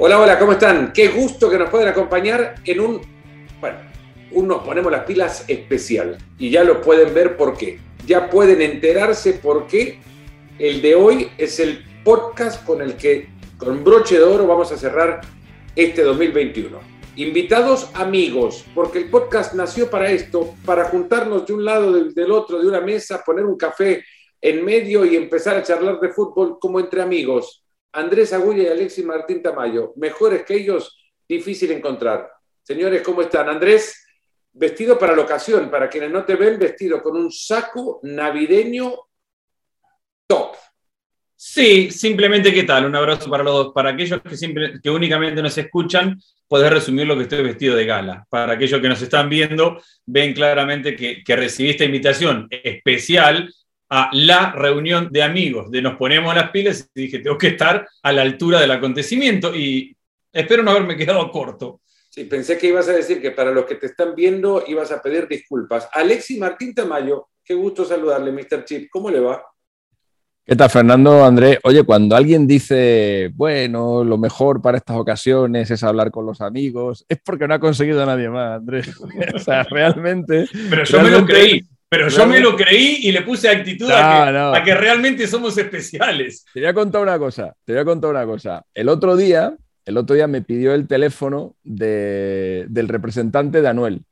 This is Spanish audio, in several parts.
Hola, hola, ¿cómo están? Qué gusto que nos pueden acompañar en un, bueno, un nos ponemos las pilas especial. Y ya lo pueden ver por qué. Ya pueden enterarse por qué el de hoy es el podcast con el que, con broche de oro, vamos a cerrar este 2021. Invitados amigos, porque el podcast nació para esto, para juntarnos de un lado del otro, de una mesa, poner un café en medio y empezar a charlar de fútbol como entre amigos Andrés Agulla y Alexis Martín Tamayo. Mejores que ellos, difícil encontrar. Señores, ¿cómo están? Andrés, vestido para la ocasión, para quienes no te ven, vestido con un saco navideño top. Sí, simplemente qué tal, un abrazo para los dos. Para aquellos que, que únicamente nos escuchan, podés resumir lo que estoy vestido de gala. Para aquellos que nos están viendo, ven claramente que, que recibí esta invitación especial a la reunión de amigos, de nos ponemos las pilas y dije, tengo que estar a la altura del acontecimiento y espero no haberme quedado corto. Sí, pensé que ibas a decir que para los que te están viendo ibas a pedir disculpas. Alexi Martín Tamayo, qué gusto saludarle, Mr. Chip. ¿Cómo le va? ¿Qué tal, Fernando? Andrés, oye, cuando alguien dice, bueno, lo mejor para estas ocasiones es hablar con los amigos, es porque no ha conseguido a nadie más, Andrés. o sea, realmente. Pero yo me lo creí. Pero yo me lo creí y le puse actitud a, que, realmente somos especiales. Te voy a contar una cosa, te voy a contar una cosa. El otro día, el otro día me pidió el teléfono del representante de Anuel.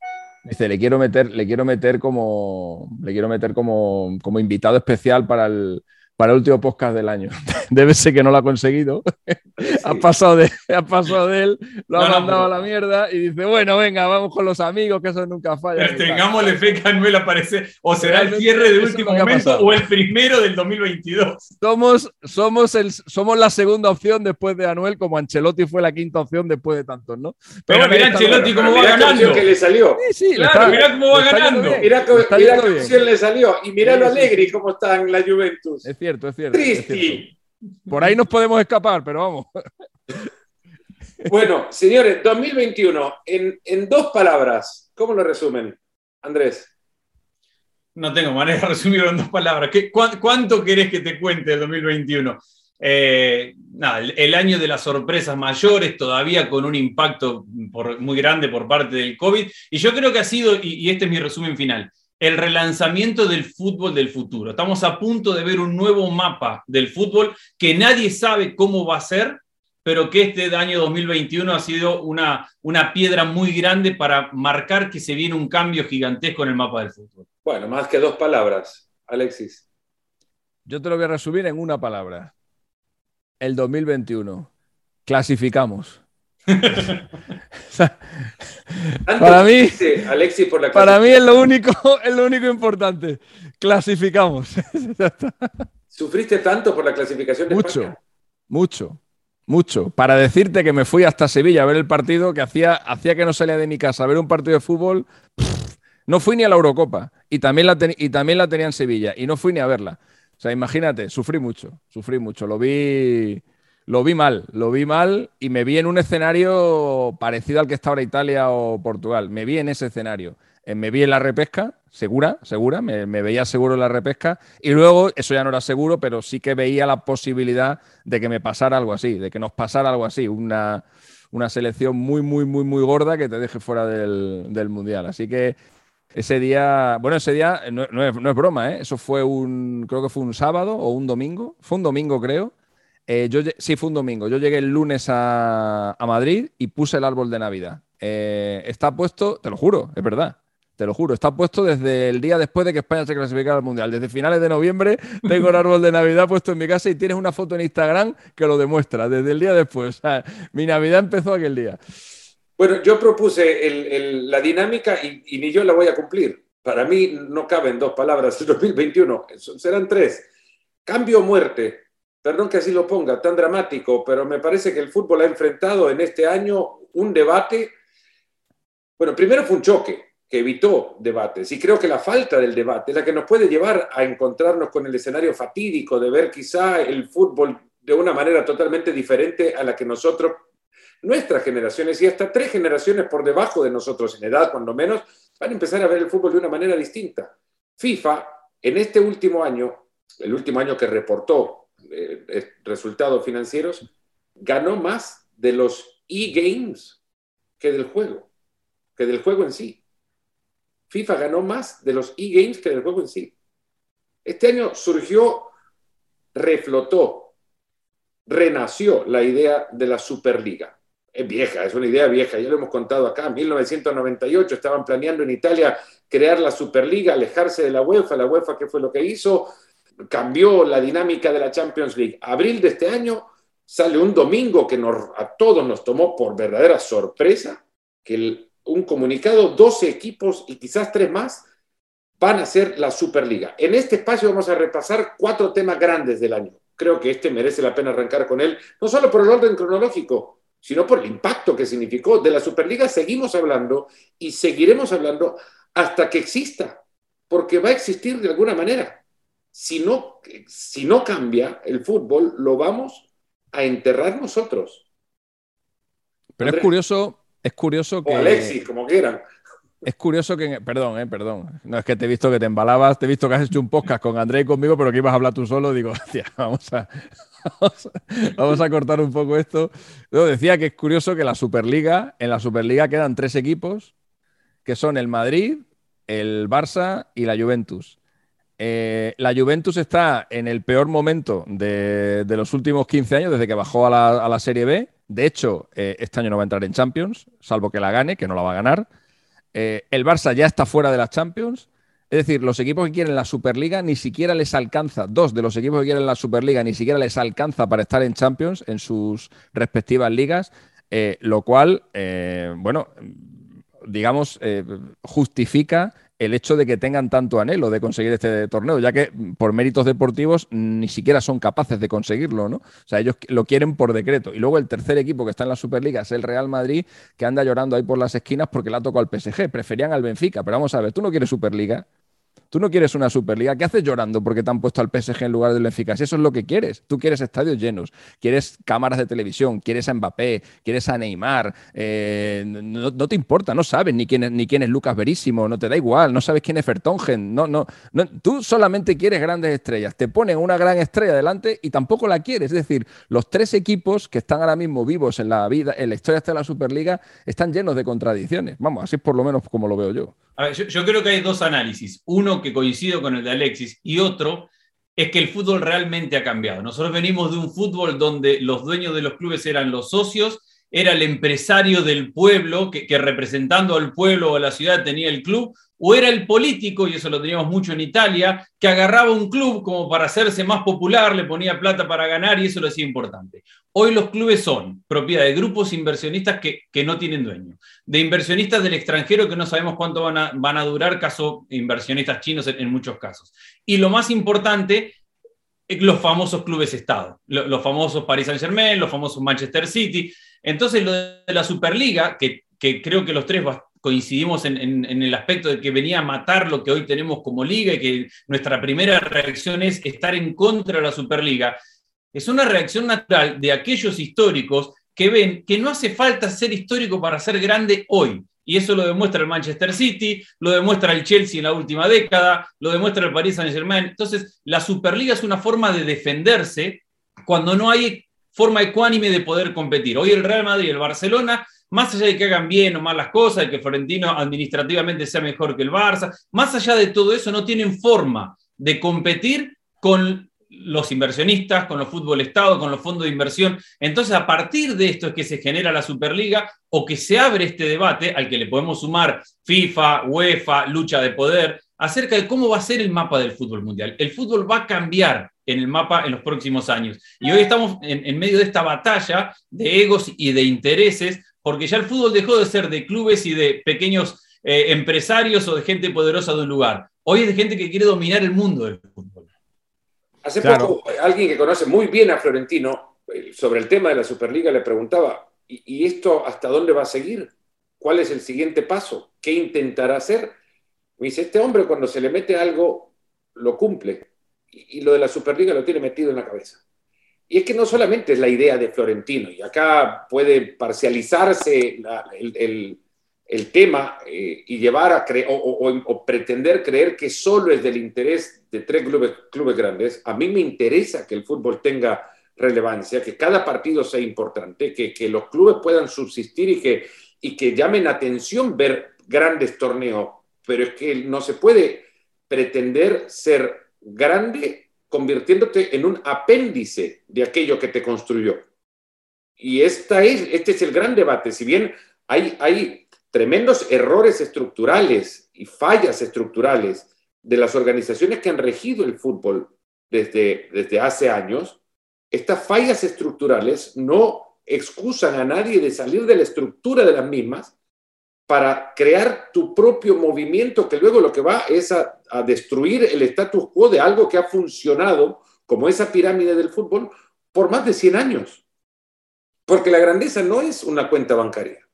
Dice, le quiero meter, le quiero meter como, le quiero meter como, como invitado especial para el, para el último podcast del año. Debe ser que no lo ha conseguido. ha, pasado de, ha pasado de él, lo ha mandado a la mierda y dice, bueno, venga, vamos con los amigos, que eso nunca falla. Pero tengámosle fe que Anuel aparece, o será el cierre de último momento o el primero del 2022. Somos, somos, el, somos la segunda opción después de Anuel, como Ancelotti fue la quinta opción después de tantos, ¿no? Pero, mira Ancelotti cómo va ganando. que le salió. Sí, sí, claro, mira cómo va ganando. Mira, mira qué opción le salió. Y mira lo alegre cómo está en la Juventus cierto, es cierto. Por ahí nos podemos escapar, pero vamos. Bueno, señores, 2021, en, en dos palabras, ¿cómo lo resumen, Andrés? No tengo manera de resumirlo en dos palabras. ¿Qué, ¿Cuánto querés que te cuente el 2021? Eh, nada, el, año de las sorpresas mayores, todavía con un impacto muy grande por parte del COVID. Y yo creo que ha sido, y este es mi resumen final, el relanzamiento del fútbol del futuro. Estamos a punto de ver un nuevo mapa del fútbol que nadie sabe cómo va a ser, pero que este año 2021 ha sido una, una piedra muy grande para marcar que se viene un cambio gigantesco en el mapa del fútbol. Bueno, más que dos palabras, Alexis. Yo te lo voy a resumir en una palabra. El 2021. Clasificamos. para mí, para mí es lo único, es lo único importante. Clasificamos. ¿Sufriste tanto por la clasificación de Mucho, mucho, mucho. Para decirte que me fui hasta Sevilla a ver el partido, que hacía, hacía que no salía de mi casa a ver un partido de fútbol. no fui ni a la Eurocopa y también la, y también la tenía en Sevilla y no fui ni a verla. O sea, imagínate, sufrí mucho, sufrí mucho. Lo vi lo vi mal, lo vi mal y me vi en un escenario parecido al que está ahora Italia o Portugal. Me vi en ese escenario. Eh, me vi en la repesca, segura, segura, me, veía seguro en la repesca. Y luego, eso ya no era seguro, pero sí que veía la posibilidad de que me pasara algo así, de que nos pasara algo así. Una, una selección muy, muy, muy, muy gorda que te deje fuera del, Mundial. Así que ese día, bueno, ese día no, es, no, es, broma, ¿eh? eso fue un, creo que fue un sábado o un domingo, fue un domingo creo, eh, yo, sí, fue un domingo. Yo llegué el lunes a, Madrid y puse el árbol de Navidad. Eh, está puesto, te lo juro, es verdad. Te lo juro, está puesto desde el día después de que España se clasificara al Mundial. Desde finales de noviembre tengo el árbol de Navidad puesto en mi casa y tienes una foto en Instagram que lo demuestra, desde el día después. O sea, mi Navidad empezó aquel día. Bueno, yo propuse la dinámica y, y, ni yo la voy a cumplir. Para mí no caben dos palabras el 2021, serán tres. Cambio o muerte. Perdón que así lo ponga, tan dramático, pero me parece que el fútbol ha enfrentado en este año un debate. Bueno, primero fue un choque que evitó debates y creo que la falta del debate es la que nos puede llevar a encontrarnos con el escenario fatídico de ver quizá el fútbol de una manera totalmente diferente a la que nosotros, nuestras generaciones y hasta tres generaciones por debajo de nosotros en edad, cuando menos, van a empezar a ver el fútbol de una manera distinta. FIFA, en este último año, el último año que reportó eh, resultados financieros, ganó más de los e-games que del juego, que del juego en sí. FIFA ganó más de los e-games que del juego en sí. Este año surgió, reflotó, renació la idea de la Superliga. Es vieja, es una idea vieja, ya lo hemos contado acá. En 1998 estaban planeando en Italia crear la Superliga, alejarse de la UEFA. La UEFA, ¿qué fue lo que hizo? Cambió la dinámica de la Champions League. Abril de este año sale un domingo que a todos nos tomó por verdadera sorpresa, que un comunicado, 12 equipos y quizás tres más van a ser la Superliga. En este espacio vamos a repasar cuatro temas grandes del año. Creo que este merece la pena arrancar con él, no solo por el orden cronológico, sino por el impacto que significó. De la Superliga seguimos hablando y seguiremos hablando hasta que exista, porque va a existir de alguna manera. Si no, si no cambia el fútbol, lo vamos a enterrar nosotros. Pero es curioso, es curioso que. O Alexis, como quieran. Es curioso que. Perdón, eh, perdón. No es que te he visto que te embalabas, te he visto que has hecho un podcast con André y conmigo, pero que ibas a hablar tú solo. Digo, vamos a, vamos a, cortar un poco esto. Yo decía que es curioso que la Superliga, en la Superliga quedan tres equipos, que son el Madrid, el Barça y la Juventus. Eh, la Juventus está en el peor momento de, los últimos 15 años, desde que bajó a la, Serie B. De hecho, eh, este año no va a entrar en Champions, salvo que la gane, que no la va a ganar. Eh, el Barça ya está fuera de las Champions. Es decir, los equipos que quieren la Superliga ni siquiera les alcanza, dos de los equipos que quieren la Superliga ni siquiera les alcanza para estar en Champions en sus respectivas ligas, lo cual, bueno, digamos, justifica el hecho de que tengan tanto anhelo de conseguir este torneo, ya que por méritos deportivos ni siquiera son capaces de conseguirlo, ¿no? O sea, ellos lo quieren por decreto. Y luego el tercer equipo que está en la Superliga es el Real Madrid, que anda llorando ahí por las esquinas porque le ha tocado al PSG. Preferían al Benfica, pero vamos a ver, tú no quieres Superliga. Tú no quieres una Superliga. ¿Qué haces llorando porque te han puesto al PSG en lugar del Benfica? Si eso es lo que quieres. Tú quieres estadios llenos, quieres cámaras de televisión, quieres a Mbappé, quieres a Neymar. Eh, no, te importa, no sabes ni quién, es, ni quién es Lucas Verísimo, no te da igual, no sabes quién es Fertongen. No, no, no, tú solamente quieres grandes estrellas. Te ponen una gran estrella delante y tampoco la quieres. Es decir, los tres equipos que están ahora mismo vivos en la vida, en la historia de la Superliga, están llenos de contradicciones. Vamos, así es por lo menos como lo veo yo yo, creo que hay dos análisis. Uno que coincido con el de Alexis y otro es que el fútbol realmente ha cambiado. Nosotros venimos de un fútbol donde los dueños de los clubes eran los socios, era el empresario del pueblo que, que representando al pueblo o a la ciudad tenía el club, o era el político, y eso lo teníamos mucho en Italia, que agarraba un club como para hacerse más popular, le ponía plata para ganar y eso lo hacía importante. Hoy los clubes son propiedad de grupos inversionistas que, no tienen dueño, de inversionistas del extranjero que no sabemos cuánto van a, van a durar, caso inversionistas chinos en, muchos casos. Y lo más importante, los famosos clubes Estado, los, famosos Paris Saint Germain, los famosos Manchester City. Entonces lo de la Superliga, que, que creo que los tres coincidimos en, el aspecto de que venía a matar lo que hoy tenemos como liga y que nuestra primera reacción es estar en contra de la Superliga, es una reacción natural de aquellos históricos que ven que no hace falta ser histórico para ser grande hoy. Y eso lo demuestra el Manchester City, lo demuestra el Chelsea en la última década, lo demuestra el Paris Saint Germain. Entonces, la Superliga es una forma de defenderse cuando no hay forma ecuánime de poder competir. Hoy el Real Madrid y el Barcelona más allá de que hagan bien o mal las cosas, de que Florentino administrativamente sea mejor que el Barça, más allá de todo eso, no tienen forma de competir con los inversionistas, con los fútbol Estado, con los fondos de inversión. Entonces, a partir de esto es que se genera la Superliga o que se abre este debate al que le podemos sumar FIFA, UEFA, lucha de poder, acerca de cómo va a ser el mapa del fútbol mundial. El fútbol va a cambiar en el mapa en los próximos años. Y hoy estamos en, en medio de esta batalla de egos y de intereses porque ya el fútbol dejó de ser de clubes y de pequeños eh, empresarios o de gente poderosa de un lugar. Hoy es de gente que quiere dominar el mundo del fútbol. Hace poco alguien que conoce muy bien a Florentino eh, sobre el tema de la Superliga le preguntaba, ¿y, esto hasta dónde va a seguir? ¿Cuál es el siguiente paso? ¿Qué intentará hacer? Me dice, este hombre cuando se le mete algo, lo cumple. y lo de la Superliga lo tiene metido en la cabeza. Y es que no solamente es la idea de Florentino, y acá puede parcializarse el, tema eh, y llevar a creer o, pretender creer que solo es del interés de tres clubes, clubes grandes. A mí me interesa que el fútbol tenga relevancia, que cada partido sea importante, que, que los clubes puedan subsistir y que, y que llamen atención ver grandes torneos, pero es que no se puede pretender ser grande convirtiéndote en un apéndice de aquello que te construyó. Y esta es, este es el gran debate. Si bien hay, hay tremendos errores estructurales y fallas estructurales de las organizaciones que han regido el fútbol desde, desde hace años, estas fallas estructurales no excusan a nadie de salir de la estructura de las mismas para crear tu propio movimiento que luego lo que va es a, destruir el status quo de algo que ha funcionado como esa pirámide del fútbol por más de 100 años. Porque la grandeza no es una cuenta bancaria.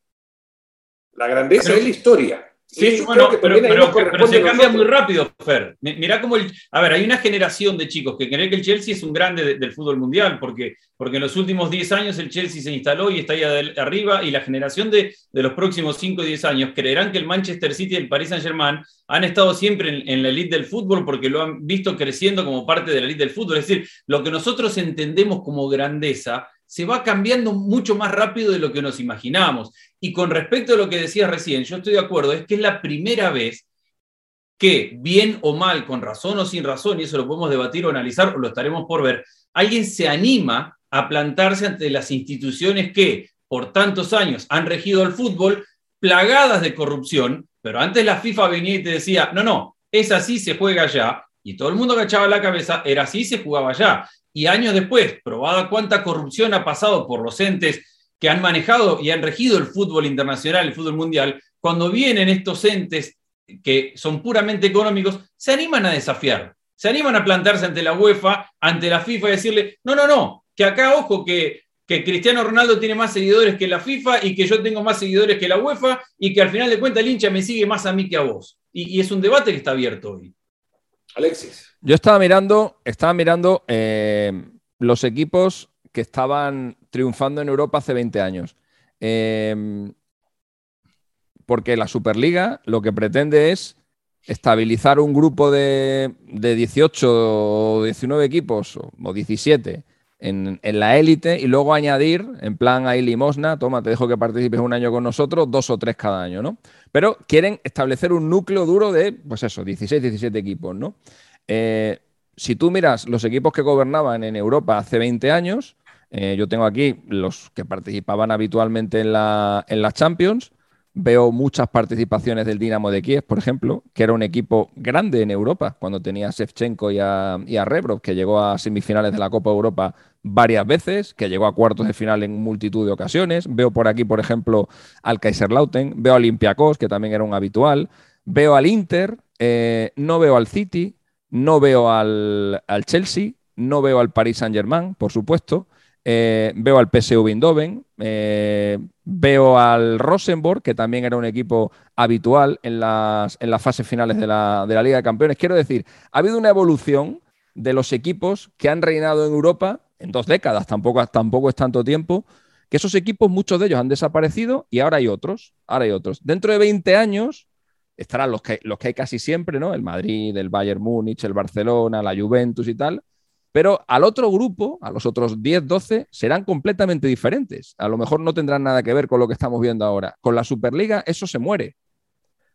La grandeza es la historia. Sí, bueno, pero, se cambia muy rápido, Fer. Mirá cómo el. A ver, hay una generación de chicos que creen que el Chelsea es un grande del fútbol mundial, porque, porque en los últimos 10 años el Chelsea se instaló y está ahí arriba, y la generación de, de los próximos 5 o 10 años creerán que el Manchester City y el Paris Saint-Germain han estado siempre en, en la elite del fútbol porque lo han visto creciendo como parte de la elite del fútbol. Es decir, lo que nosotros entendemos como grandeza se va cambiando mucho más rápido de lo que nos imaginamos. Y con respecto a lo que decías recién, yo estoy de acuerdo, es que es la primera vez que, bien o mal, con razón o sin razón, y eso lo podemos debatir o analizar o lo estaremos por ver, alguien se anima a plantarse ante las instituciones que por tantos años han regido el fútbol, plagadas de corrupción, pero antes la FIFA venía y te decía, no, no, es así, se juega allá, y todo el mundo agachaba la cabeza, era así, se jugaba allá y años después, probada cuánta corrupción ha pasado por los entes que han manejado y han regido el fútbol internacional, el fútbol mundial, cuando vienen estos entes que son puramente económicos, se animan a desafiar, se animan a plantarse ante la UEFA, ante la FIFA y decirle, no, no, no, que acá, ojo, que, que Cristiano Ronaldo tiene más seguidores que la FIFA y que yo tengo más seguidores que la UEFA y que al final de cuentas el hincha me sigue más a mí que a vos. Y, y es un debate que está abierto hoy. Alexis. Yo estaba mirando, estaba mirando eh, los equipos que estaban triunfando en Europa hace 20 años. Eh, porque la Superliga lo que pretende es estabilizar un grupo de, 18 o 19 equipos o 17 en, la élite y luego añadir, en plan ahí limosna, toma, te dejo que participes un año con nosotros, dos o tres cada año, ¿no? Pero quieren establecer un núcleo duro de, pues eso, 16, 17 equipos, ¿no? Eh, si tú miras los equipos que gobernaban en Europa hace 20 años, eh, yo tengo aquí los que participaban habitualmente en la, en la Champions, Veo muchas participaciones del Dinamo de Kiev, por ejemplo, que era un equipo grande en Europa cuando tenía a Shevchenko y a, Rebrov, que llegó a semifinales de la Copa Europa varias veces, que llegó a cuartos de final en multitud de ocasiones. Veo por aquí, por ejemplo, al Kaiserlauten, veo a Olympiacos, que también era un habitual, veo al Inter, eh, no veo al City, no veo al, al Chelsea, no veo al Paris Saint-Germain, por supuesto. Eh, veo al PSV Eindhoven, eh, veo al Rosenborg, que también era un equipo habitual en las, en las fases finales de la, Liga de Campeones. Quiero decir, ha habido una evolución de los equipos que han reinado en Europa en dos décadas, tampoco, tampoco es tanto tiempo, que esos equipos, muchos de ellos han desaparecido y ahora hay otros, ahora hay otros. Dentro de 20 años estarán los que, los que hay casi siempre, ¿no? El Madrid, el Bayern Múnich, el Barcelona, la Juventus y tal, pero al otro grupo, a los otros 10, 12, serán completamente diferentes. A lo mejor no tendrán nada que ver con lo que estamos viendo ahora. Con la Superliga eso se muere.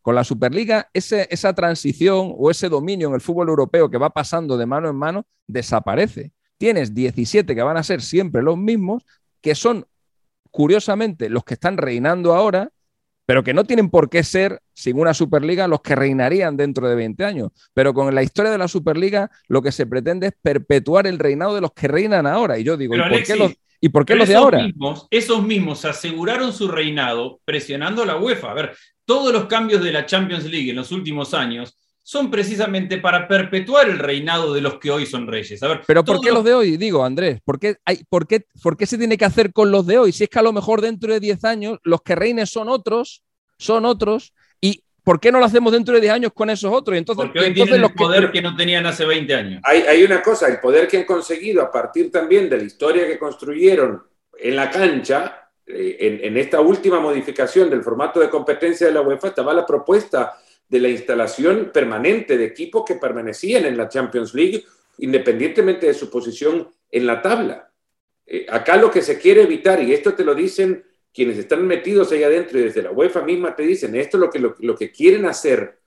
Con la Superliga esa transición o ese dominio en el fútbol europeo que va pasando de mano en mano desaparece. Tienes 17 que van a ser siempre los mismos, que son curiosamente los que están reinando ahora pero que no tienen por qué ser, sin una Superliga, los que reinarían dentro de 20 años. Pero con la historia de la Superliga, lo que se pretende es perpetuar el reinado de los que reinan ahora. Y yo digo, ¿y por qué los, ¿y por qué los de ahora? Mismos, esos mismos aseguraron su reinado presionando a la UEFA. A ver, todos los cambios de la Champions League en los últimos años son precisamente para perpetuar el reinado de los que hoy son reyes. A ver, Pero ¿por qué los de hoy? Digo, Andrés, ¿por qué, hay, por, qué, ¿por qué se tiene que hacer con los de hoy? Si es que a lo mejor dentro de 10 años los que reinen son otros, son otros, y ¿por qué no lo hacemos dentro de 10 años con esos otros? Y entonces, Porque hoy entonces tienen el poder que... no tenían hace 20 años. Hay, hay una cosa, el poder que han conseguido a partir también de la historia que construyeron en la cancha, eh, en, en, esta última modificación del formato de competencia de la UEFA, estaba la propuesta de la instalación permanente de equipos que permanecían en la Champions League, independientemente de su posición en la tabla. Eh, acá lo que se quiere evitar, y esto te lo dicen quienes están metidos ahí adentro y desde la UEFA misma te dicen, esto lo que, lo, que quieren hacer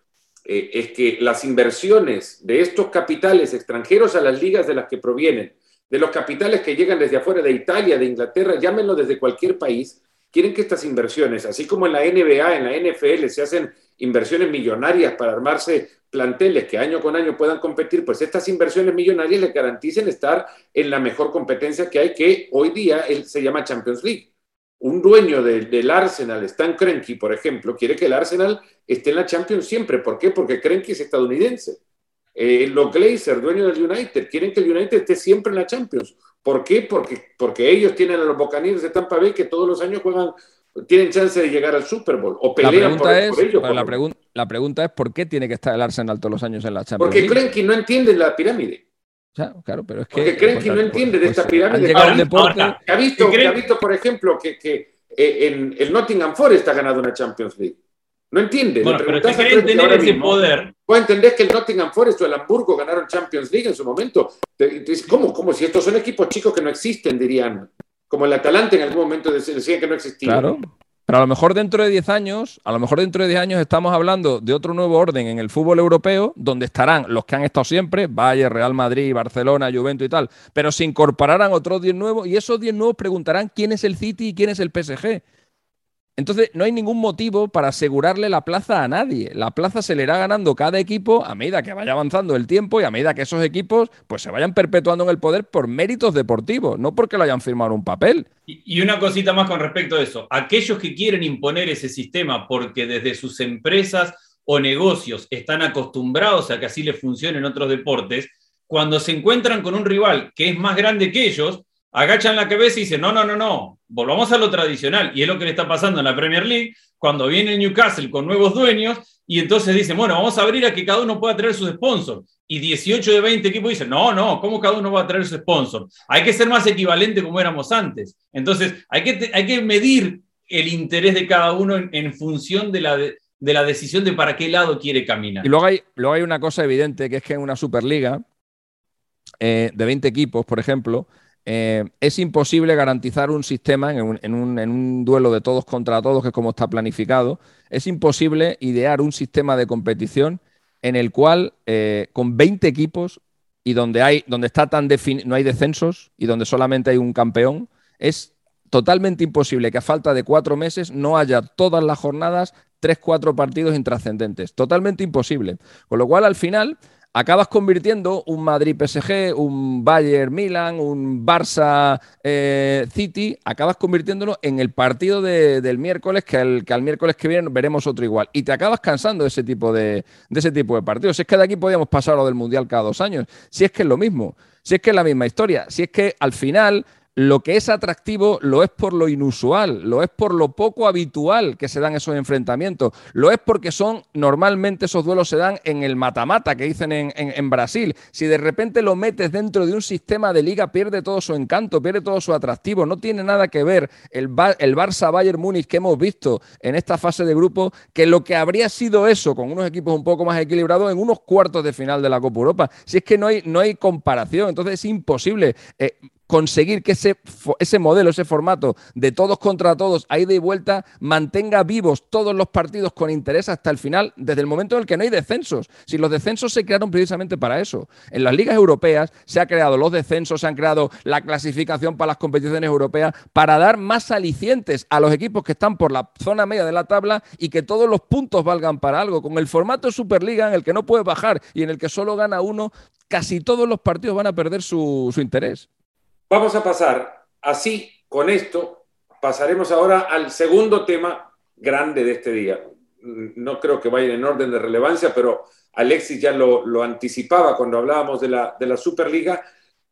eh, es que las inversiones de estos capitales extranjeros a las ligas de las que provienen, de los capitales que llegan desde afuera de Italia, de Inglaterra, llámenlo desde cualquier país, quieren que estas inversiones, así como en la NBA, en la NFL, se hacen inversiones millonarias para armarse planteles que año con año puedan competir, pues estas inversiones millonarias les garanticen estar en la mejor competencia que hay, que hoy día se llama Champions League. Un dueño del Arsenal, Stan Kroenke, por ejemplo, quiere que el Arsenal esté en la Champions siempre. ¿Por qué? Porque Kroenke es estadounidense. Eh, los Glazers, dueños del United, quieren que el United esté siempre en la Champions. ¿Por qué? Porque, porque ellos tienen a los Buccaneers de Tampa Bay que todos los años juegan tienen chance de llegar al Super Bowl o pelean por, es, ello. la, la, pregunta es ¿por qué tiene que estar el Arsenal todos los años en la Champions Porque creen que no entienden la pirámide. claro, pero es que, Porque creen que no entiende de esta pirámide. ha visto, ha visto, por ejemplo, que, que eh, en el Nottingham Forest ha ganado una Champions League. No entiende. Bueno, pero te creen tener ese poder. ¿Vos entendés que el Nottingham Forest o el Hamburgo ganaron Champions League en su momento? ¿Cómo? ¿Cómo? Si estos son equipos chicos que no existen, dirían como el Atalante en algún momento decía que no existía. Claro. Pero a lo mejor dentro de 10 años, a lo mejor dentro de 10 años estamos hablando de otro nuevo orden en el fútbol europeo, donde estarán los que han estado siempre, Valle, Real Madrid, Barcelona, Juventus y tal, pero se incorporarán otros 10 nuevos y esos 10 nuevos preguntarán quién es el City y quién es el PSG. Entonces, no hay ningún motivo para asegurarle la plaza a nadie. La plaza se le irá ganando cada equipo a medida que vaya avanzando el tiempo y a medida que esos equipos pues, se vayan perpetuando en el poder por méritos deportivos, no porque lo hayan firmado un papel. Y una cosita más con respecto a eso. Aquellos que quieren imponer ese sistema porque desde sus empresas o negocios están acostumbrados a que así les funcione en otros deportes, cuando se encuentran con un rival que es más grande que ellos, agachan la cabeza y dicen, no, no, no, no, volvamos a lo tradicional. Y es lo que le está pasando en la Premier League, cuando viene Newcastle con nuevos dueños, y entonces dicen, bueno, vamos a abrir a que cada uno pueda traer sus sponsors. Y 18 de 20 equipos dicen, no, no, ¿cómo cada uno va a traer su sponsor? Hay que ser más equivalente como éramos antes. Entonces, hay que, hay que medir el interés de cada uno en, función de la, de, la decisión de para qué lado quiere caminar. Y luego hay, luego hay una cosa evidente, que es que en una Superliga eh, de 20 equipos, por ejemplo, eh, es imposible garantizar un sistema en un, duelo de todos contra todos, que es como está planificado, es imposible idear un sistema de competición en el cual eh, con 20 equipos y donde, hay, donde está tan no hay descensos y donde solamente hay un campeón, es totalmente imposible que a falta de cuatro meses no haya todas las jornadas tres, cuatro partidos intrascendentes. Totalmente imposible. Con lo cual, al final, acabas convirtiendo un Madrid-PSG, un Bayern-Milan, un Barça-City, acabas convirtiéndolo en el partido del miércoles, que, al miércoles que viene veremos otro igual. Y te acabas cansando de ese tipo de, de ese tipo de partidos. Si es que de aquí podíamos pasar a lo del Mundial cada dos años, si es que es lo mismo, si es que es la misma historia, si es que al final lo que es atractivo lo es por lo inusual, lo es por lo poco habitual que se dan esos enfrentamientos, lo es porque son, normalmente esos duelos se dan en el matamata que dicen en, Brasil. Si de repente lo metes dentro de un sistema de liga, pierde todo su encanto, pierde todo su atractivo. No tiene nada que ver el, el Barça Bayern Múnich que hemos visto en esta fase de grupo, que lo que habría sido eso, con unos equipos un poco más equilibrados, en unos cuartos de final de la Copa Europa. Si es que no hay, no hay comparación, entonces es imposible. Eh, conseguir que ese, ese modelo, ese formato de todos contra todos, ahí de vuelta, mantenga vivos todos los partidos con interés hasta el final, desde el momento en el que no hay descensos. Si los descensos se crearon precisamente para eso. En las ligas europeas se han creado los descensos, se han creado la clasificación para las competiciones europeas para dar más alicientes a los equipos que están por la zona media de la tabla y que todos los puntos valgan para algo. Con el formato Superliga en el que no puede bajar y en el que solo gana uno, casi todos los partidos van a perder su interés. Vamos a pasar así, con esto, pasaremos ahora al segundo tema grande de este día. No creo que vaya en orden de relevancia, pero Alexis ya lo, anticipaba cuando hablábamos de la, Superliga.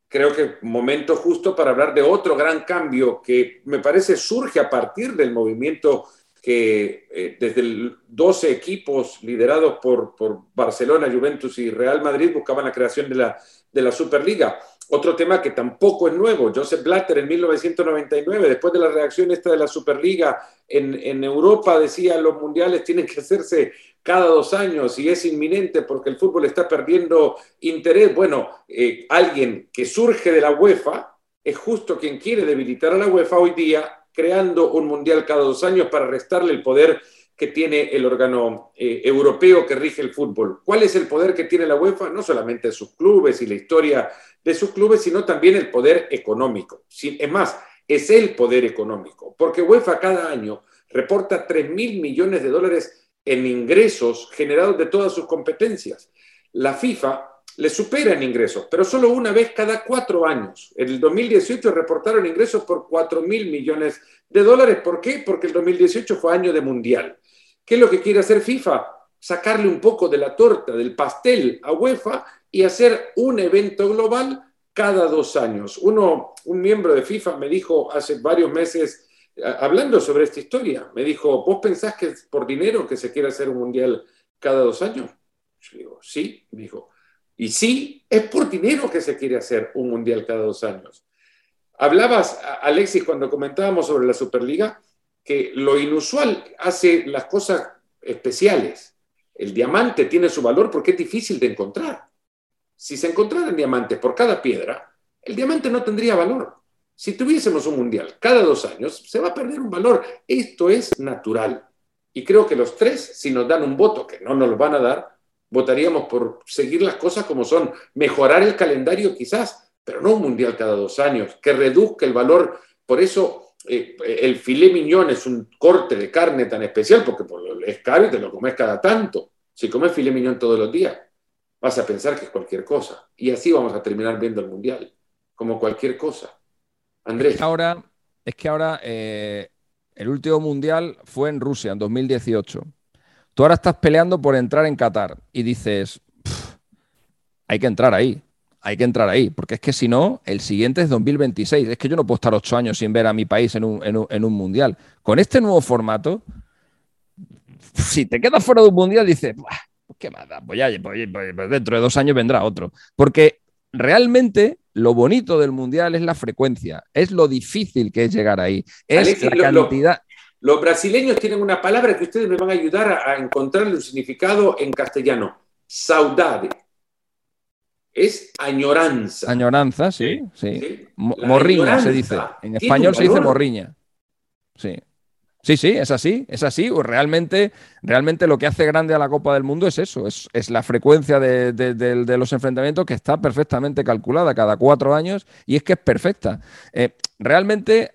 Creo que momento justo para hablar de otro gran cambio que me parece surge a partir del movimiento que eh, desde 12 equipos liderados por, Barcelona, Juventus y Real Madrid buscaban la creación de la Superliga. Otro tema que tampoco es nuevo, Joseph Blatter en 1999, después de la reacción esta de la Superliga en, Europa, decía los mundiales tienen que hacerse cada dos años y es inminente porque el fútbol está perdiendo interés. Bueno, eh, alguien que surge de la UEFA es justo quien quiere debilitar a la UEFA hoy día, creando un mundial cada dos años para restarle el poder que tiene el órgano eh, europeo que rige el fútbol. ¿Cuál es el poder que tiene la UEFA? No solamente sus clubes y la historia de sus clubes, sino también el poder económico. Es más, es el poder económico, porque UEFA cada año reporta 3 mil millones de dólares en ingresos generados de todas sus competencias. La FIFA le supera en ingresos, pero solo una vez cada cuatro años. En el 2018 reportaron ingresos por 4 mil millones de dólares. ¿Por qué? Porque el 2018 fue año de mundial. ¿Qué es lo que quiere hacer FIFA? Sacarle un poco de la torta, del pastel a UEFA y hacer un evento global cada dos años. Uno, un miembro de FIFA me dijo hace varios meses, hablando sobre esta historia, me dijo, ¿vos pensás que es por dinero que se quiere hacer un mundial cada dos años? Yo digo, sí, me dijo. Y sí, es por dinero que se quiere hacer un mundial cada dos años. Hablabas, Alexis, cuando comentábamos sobre la Superliga, que lo inusual hace las cosas especiales. El diamante tiene su valor porque es difícil de encontrar. Si se encontraran diamantes por cada piedra, el diamante no tendría valor. Si tuviésemos un mundial cada dos años, se va a perder un valor. Esto es natural. Y creo que los tres, si nos dan un voto, que no nos lo van a dar, votaríamos por seguir las cosas como son, mejorar el calendario quizás, pero no un mundial cada dos años, que reduzca el valor. Por eso eh, el filé miñón es un corte de carne tan especial porque es caro y te lo comes cada tanto. Si comes filé miñón todos los días, vas a pensar que es cualquier cosa. Y así vamos a terminar viendo el mundial, como cualquier cosa. Andrés. Es que ahora, es que ahora eh, el último mundial fue en Rusia, en 2018. Tú ahora estás peleando por entrar en Qatar y dices, hay que entrar ahí hay que entrar ahí, porque es que si no, el siguiente es 2026. Es que yo no puedo estar ocho años sin ver a mi país en un, mundial. Con este nuevo formato, si te quedas fuera de un mundial, dices, qué más pues ya, pues, pues, pues dentro de dos años vendrá otro. Porque realmente lo bonito del mundial es la frecuencia, es lo difícil que es llegar ahí, es la cantidad. los brasileños tienen una palabra que ustedes me van a ayudar a, a encontrarle un significado en castellano: saudade es añoranza. Añoranza, sí, sí. Morriña se dice. En español se dice morriña. Sí. Sí, sí, es así, es así. Realmente, realmente lo que hace grande a la Copa del Mundo es eso, es, la frecuencia de, los enfrentamientos que está perfectamente calculada cada cuatro años y es que es perfecta. Eh, realmente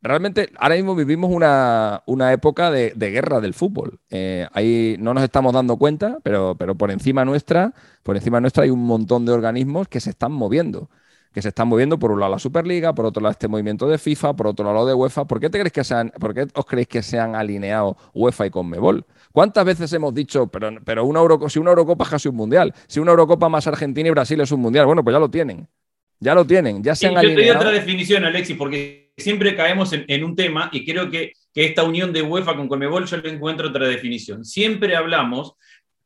realmente ahora mismo vivimos una, época de, guerra del fútbol. Eh, ahí no nos estamos dando cuenta, pero, pero por encima nuestra, por encima nuestra hay un montón de organismos que se están moviendo. Que se están moviendo por un lado la Superliga, por otro lado este movimiento de FIFA, por otro lado de UEFA. ¿Por qué, te crees que sean, ¿por qué os creéis que se han alineado UEFA y Conmebol? ¿Cuántas veces hemos dicho, pero, pero una si una Eurocopa es casi un mundial, si una Eurocopa más Argentina y Brasil es un mundial? Bueno, pues ya lo tienen. Ya lo tienen, ya se han alineado. Yo te otra definición, Alexis, porque siempre caemos en, un tema y creo que, esta unión de UEFA con Conmebol yo le encuentro otra definición. Siempre hablamos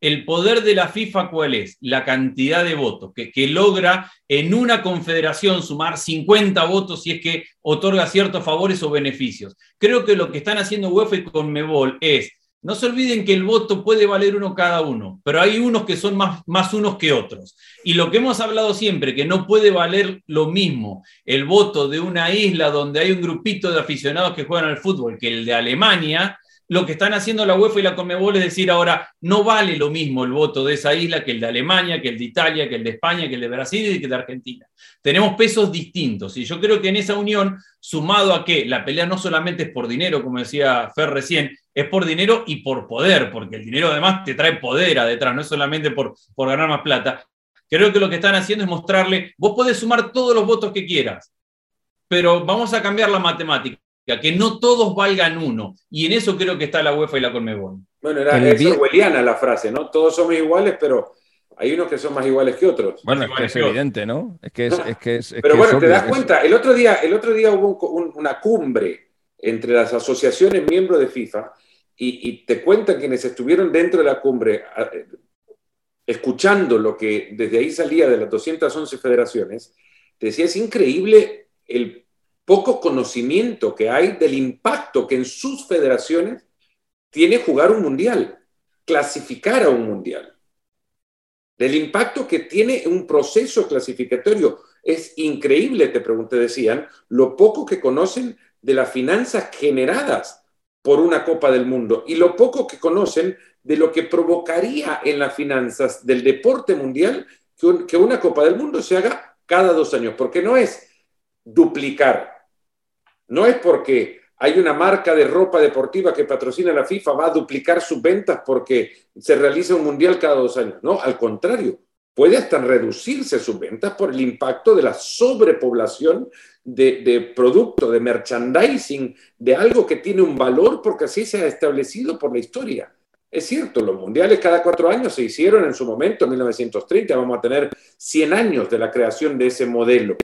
el poder de la FIFA, ¿cuál es? La cantidad de votos, que, logra en una confederación sumar 50 votos si es que otorga ciertos favores o beneficios. Creo que lo que están haciendo UEFA y Conmebol es no se olviden que el voto puede valer uno cada uno, pero hay unos que son más, más unos que otros. Y lo que hemos hablado siempre, que no puede valer lo mismo el voto de una isla donde hay un grupito de aficionados que juegan al fútbol que el de Alemania, lo que están haciendo la UEFA y la Conmebol es decir ahora, no vale lo mismo el voto de esa isla que el de Alemania, que el de Italia, que el de España, que el de Brasil y que el de Argentina. Tenemos pesos distintos y yo creo que en esa unión, sumado a que la pelea no solamente es por dinero, como decía Fer recién, es por dinero y por poder, porque el dinero además te trae poder detrás, no es solamente por, por ganar más plata. Creo que lo que están haciendo es mostrarle, vos podés sumar todos los votos que quieras, pero vamos a cambiar la matemática, que no todos valgan uno. Y en eso creo que está la UEFA y la Conmebol. Bueno, era orwelliana la frase, ¿no? Todos somos iguales, pero hay unos que son más iguales que otros. Bueno, es que es evidente, ¿no? Es que es, Pero bueno, te das cuenta, el otro día, el otro día hubo una cumbre entre las asociaciones miembros de FIFA y, te cuentan quienes estuvieron dentro de la cumbre escuchando lo que desde ahí salía de las 211 federaciones, te decía, es increíble el poco conocimiento que hay del impacto que en sus federaciones tiene jugar un mundial, clasificar a un mundial, del impacto que tiene un proceso clasificatorio. Es increíble, te pregunté, decían, lo poco que conocen de las finanzas generadas por una Copa del Mundo y lo poco que conocen de lo que provocaría en las finanzas del deporte mundial que, una Copa del Mundo se haga cada dos años, porque no es duplicar, no es porque hay una marca de ropa deportiva que patrocina la FIFA, va a duplicar sus ventas porque se realiza un mundial cada dos años. No, al contrario, puede hasta reducirse sus ventas por el impacto de la sobrepoblación de, de, producto, de merchandising, de algo que tiene un valor porque así se ha establecido por la historia. Es cierto, los mundiales cada cuatro años se hicieron en su momento, en 1930, vamos a tener 100 años de la creación de ese modelo,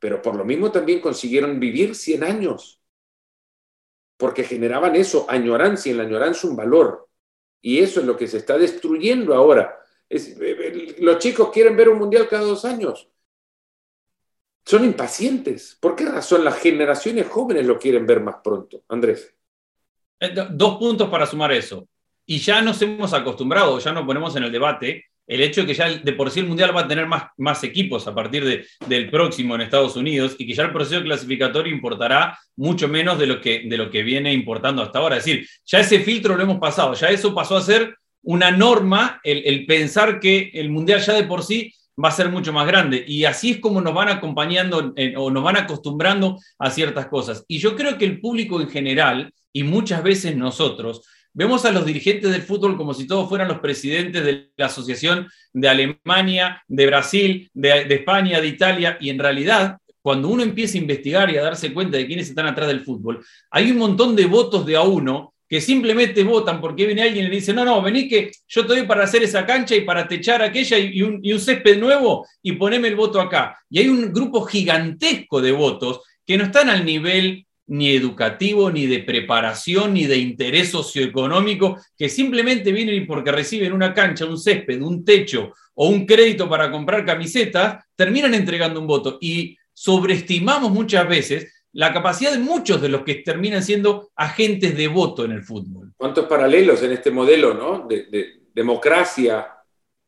pero por lo mismo también consiguieron vivir 100 años, porque generaban eso, añorancia, en la añoranza un valor. Y eso es lo que se está destruyendo ahora. Eh, eh, los chicos quieren ver un mundial cada dos años. Son impacientes. ¿Por qué razón las generaciones jóvenes lo quieren ver más pronto? Andrés. Eh, dos puntos para sumar eso y ya nos hemos acostumbrado, ya nos ponemos en el debate, el hecho de que ya de por sí el Mundial va a tener más, más equipos a partir de, del próximo en Estados Unidos y que ya el proceso clasificatorio importará mucho menos de lo, que, de lo que viene importando hasta ahora. Es decir, ya ese filtro lo hemos pasado, ya eso pasó a ser una norma, el, el pensar que el Mundial ya de por sí va a ser mucho más grande. Y así es como nos van acompañando o nos van acostumbrando a ciertas cosas. Y yo creo que el público en general, y muchas veces nosotros, Vemos a los dirigentes del fútbol como si todos fueran los presidentes de la Asociación de Alemania, de Brasil, de, España, de Italia, y en realidad, cuando uno empieza a investigar y a darse cuenta de quiénes están atrás del fútbol, hay un montón de votos de a uno que simplemente votan porque viene alguien y le dice, no, no, vení que yo te doy para hacer esa cancha y para techar aquella y un, y un césped nuevo y poneme el voto acá. Y hay un grupo gigantesco de votos que no están al nivel ni educativo, ni de preparación, ni de interés socioeconómico, que simplemente vienen porque reciben una cancha, un césped, un techo o un crédito para comprar camisetas, terminan entregando un voto. Y sobreestimamos muchas veces la capacidad de muchos de los que terminan siendo agentes de voto en el fútbol. ¿Cuántos paralelos en este modelo ¿no? de, democracia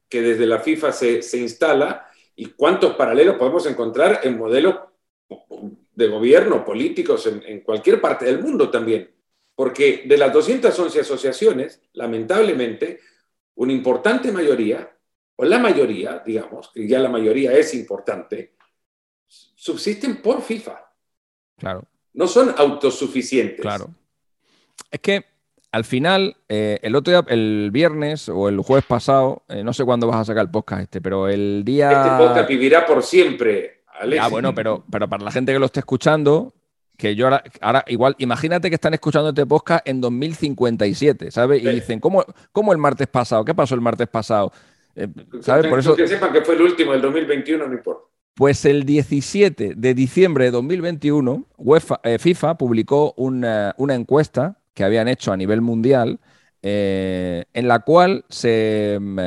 que desde la FIFA se, se instala? ¿Y cuántos paralelos podemos encontrar en modelos de gobierno, políticos en, cualquier parte del mundo también. Porque de las 211 asociaciones, lamentablemente, una importante mayoría, o la mayoría, digamos, que ya la mayoría es importante, subsisten por FIFA. Claro. No son autosuficientes. Claro. Es que al final, eh, el otro día, el viernes o el jueves pasado, eh, no sé cuándo vas a sacar el podcast este, pero el día. Este podcast vivirá por siempre, Ah, bueno, pero, pero para la gente que lo esté escuchando, que yo ahora, igual, imagínate que están escuchando este podcast en 2057, ¿sabes? Y dicen, ¿cómo, ¿cómo, el martes pasado? ¿Qué pasó el martes pasado? Eh, ¿Sabes? Por eso... Que sepan que fue el último, del 2021, no importa. Pues el 17 de diciembre de 2021, UEFA, eh, FIFA publicó una, encuesta que habían hecho a nivel mundial eh, en la cual se mm,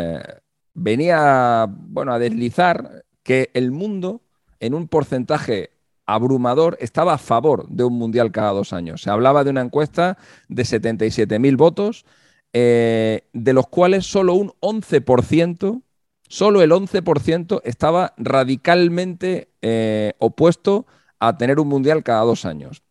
venía bueno, a deslizar que el mundo en un porcentaje abrumador estaba a favor de un mundial cada dos años. Se hablaba de una encuesta de 77.000 votos, eh, de los cuales solo un 11%, solo el 11% estaba radicalmente eh, opuesto a tener un mundial cada dos años.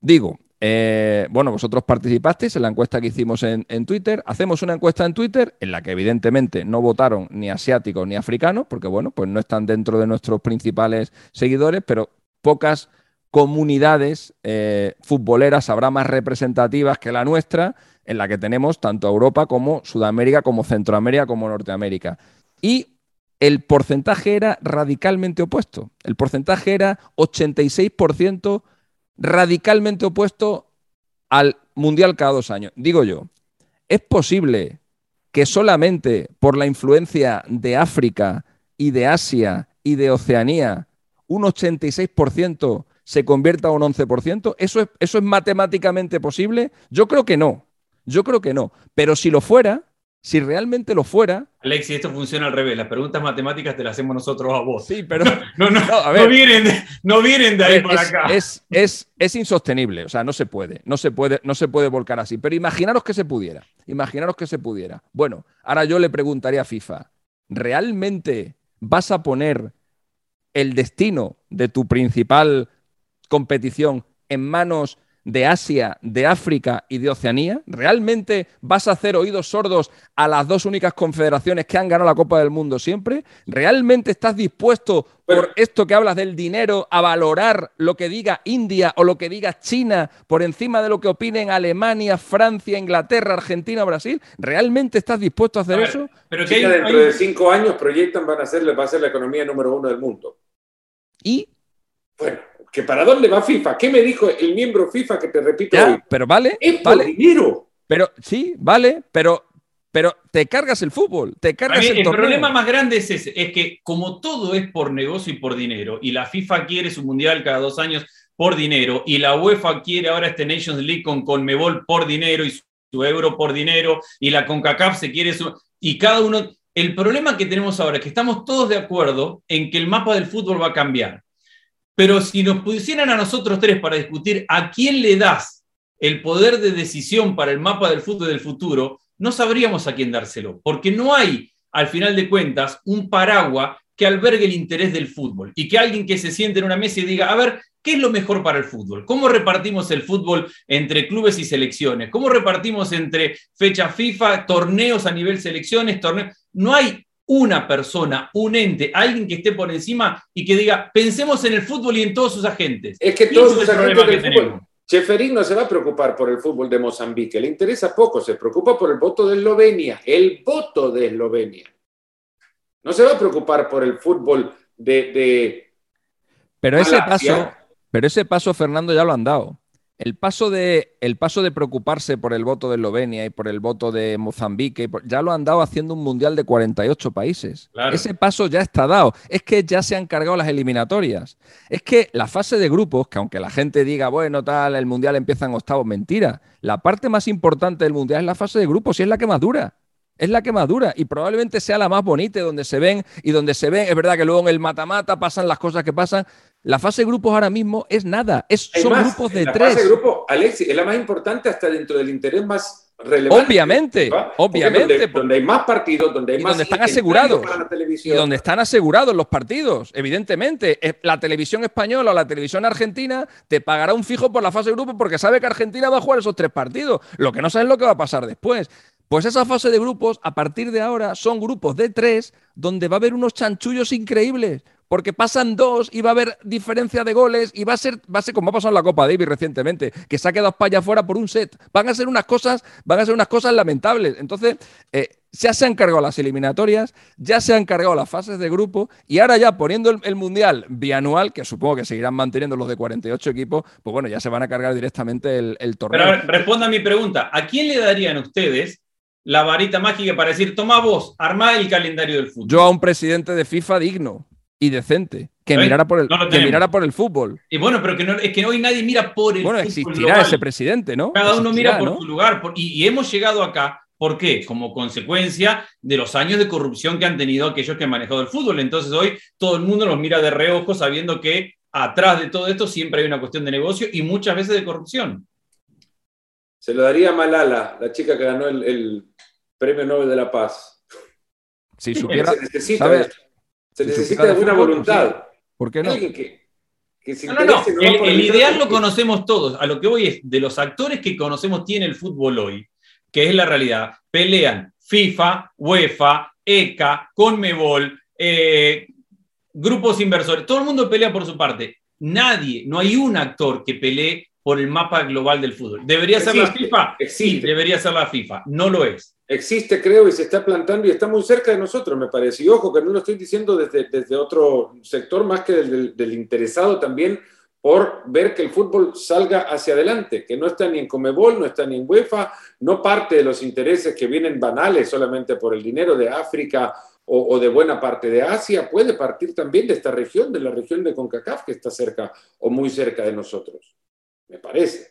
Digo, eh, bueno, vosotros participasteis en la encuesta que hicimos en, Twitter. Hacemos una encuesta en Twitter en la que evidentemente no votaron ni asiáticos ni africanos, porque bueno, pues no están dentro de nuestros principales seguidores, pero pocas comunidades eh, futboleras habrá más representativas que la nuestra, en la que tenemos tanto Europa como Sudamérica, como Centroamérica, como Norteamérica. Y el porcentaje era radicalmente opuesto. El porcentaje era 86% radicalmente opuesto al Mundial cada dos años. Digo yo, ¿es posible que solamente por la influencia de África y de Asia y de Oceanía un 86% se convierta a un 11%? ¿Eso es, ¿Eso es matemáticamente posible? Yo creo que no. Yo creo que no. Pero si lo fuera, si realmente lo fuera. Alexi, esto funciona al revés. Las preguntas matemáticas te las hacemos nosotros a vos. Sí, pero. No, no, no, vienen, de, no vienen de ahí para acá. Es, es, es, insostenible. O sea, no se puede. No se puede, no se puede volcar así. Pero imaginaros que se pudiera. Imaginaros que se pudiera. Bueno, ahora yo le preguntaría a FIFA: ¿realmente vas a poner el destino de tu principal competición en manos de Asia, de África y de Oceanía? ¿Realmente vas a hacer oídos sordos a las dos únicas confederaciones que han ganado la Copa del Mundo siempre? ¿Realmente estás dispuesto, por esto que hablas del dinero, a valorar lo que diga India o lo que diga China por encima de lo que opinen Alemania, Francia, Inglaterra, Argentina o Brasil? ¿Realmente estás dispuesto a hacer eso? Pero que dentro de cinco años proyectan van a ser, va a ser la economía número uno del mundo. ¿Y? Bueno, ¿Que para dónde va FIFA? ¿Qué me dijo el miembro FIFA que te repito hoy? Pero vale. Es por dinero. Pero sí, vale, pero, pero te cargas el fútbol, te cargas el, el problema más grande es ese, es que como todo es por negocio y por dinero, y la FIFA quiere su mundial cada dos años por dinero, y la UEFA quiere ahora este Nations League con Conmebol por dinero y su euro por dinero, y la CONCACAF se quiere su... Y cada uno... El problema que tenemos ahora es que estamos todos de acuerdo en que el mapa del fútbol va a cambiar pero si nos pusieran a nosotros tres para discutir a quién le das el poder de decisión para el mapa del fútbol del futuro, no sabríamos a quién dárselo, porque no hay, al final de cuentas, un paraguas que albergue el interés del fútbol y que alguien que se siente en una mesa y diga, a ver, ¿qué es lo mejor para el fútbol? ¿Cómo repartimos el fútbol entre clubes y selecciones? ¿Cómo repartimos entre fecha FIFA, torneos a nivel selecciones, torneos? No hay una persona, un ente, alguien que esté por encima y que diga, pensemos en el fútbol y en todos sus agentes. Es que todos sus agentes del fútbol. Cheferín no se va a preocupar por el fútbol de Mozambique, le interesa poco, se preocupa por el voto de Eslovenia, el voto de Eslovenia. No se va a preocupar por el fútbol de... pero ese paso, pero ese paso, Fernando, ya lo han dado. El paso, de, el paso de preocuparse por el voto de Eslovenia y por el voto de Mozambique, ya lo han dado haciendo un mundial de 48 países. Ese paso ya está dado. Es que ya se han cargado las eliminatorias. Es que la fase de grupos, que aunque la gente diga, bueno, tal, el mundial empieza en octavos, mentira. La parte más importante del mundial es la fase de grupos y es la que más dura es la que más dura y probablemente sea la más bonita donde se ven y donde se ven, es verdad que luego en el mata-mata pasan las cosas que pasan. La fase de grupos ahora mismo es nada, es, son grupos de tres. La fase de grupos, Alexis, es la más importante hasta dentro del interés más relevante. Obviamente, obviamente. Donde, hay más partidos, donde hay más. Donde están asegurados. y donde están asegurados los partidos, evidentemente. La televisión española o la televisión argentina te pagará un fijo por la fase de grupos porque sabe que Argentina va a jugar esos tres partidos. Lo que no saben es lo que va a pasar después. Pues esa fase de grupos, a partir de ahora, son grupos de tres, donde va a haber unos chanchullos increíbles, porque pasan dos y va a haber diferencia de goles y va a ser, va a ser como ha pasado en la Copa Davis recientemente, que se ha quedado España fuera por un set. Van a ser unas cosas, van a ser unas cosas lamentables. Entonces, eh, ya se han cargado las eliminatorias, ya se han cargado las fases de grupo y ahora ya poniendo el, Mundial bianual, que supongo que seguirán manteniendo los de 48 equipos, pues bueno, ya se van a cargar directamente el, torneo. Pero responda a mi pregunta, ¿a quién le darían ustedes la varita mágica para decir, toma vos, armá el calendario del fútbol. Yo a un presidente de FIFA digno y decente, que, mirara por, el, que mirara por el fútbol. Y bueno, pero que no, es que hoy nadie mira por el bueno, fútbol. Bueno, existirá ese presidente, ¿no? Cada uno mira por su lugar. y, hemos llegado acá, ¿por qué? Como consecuencia de los años de corrupción que han tenido aquellos que han manejado el fútbol. Entonces hoy todo el mundo los mira de reojo sabiendo que atrás de todo esto siempre hay una cuestión de negocio y muchas veces de corrupción. Se lo daría a Malala, la chica que ganó el Premio Nobel de la Paz. Si supiera, se necesita, se necesita de buena voluntad. ¿Por qué no? no, no, El, ideal lo conocemos todos. A lo que voy es, de los actores que conocemos tiene el fútbol hoy, que es la realidad, pelean FIFA, UEFA, ECA, Conmebol, eh, grupos inversores. Todo el mundo pelea por su parte. Nadie, no hay un actor que pelee por el mapa global del fútbol. ¿Debería ser la FIFA? Sí, debería ser la FIFA. No lo es. Existe, creo, y se está plantando y está muy cerca de nosotros, me parece. Y ojo, que no lo estoy diciendo desde, desde otro sector más que del, del interesado también por ver que el fútbol salga hacia adelante, que no está ni en Comebol, no está ni en UEFA, no parte de los intereses que vienen banales solamente por el dinero de África o, o, de buena parte de Asia, puede partir también de esta región, de la región de CONCACAF, que está cerca o muy cerca de nosotros me parece.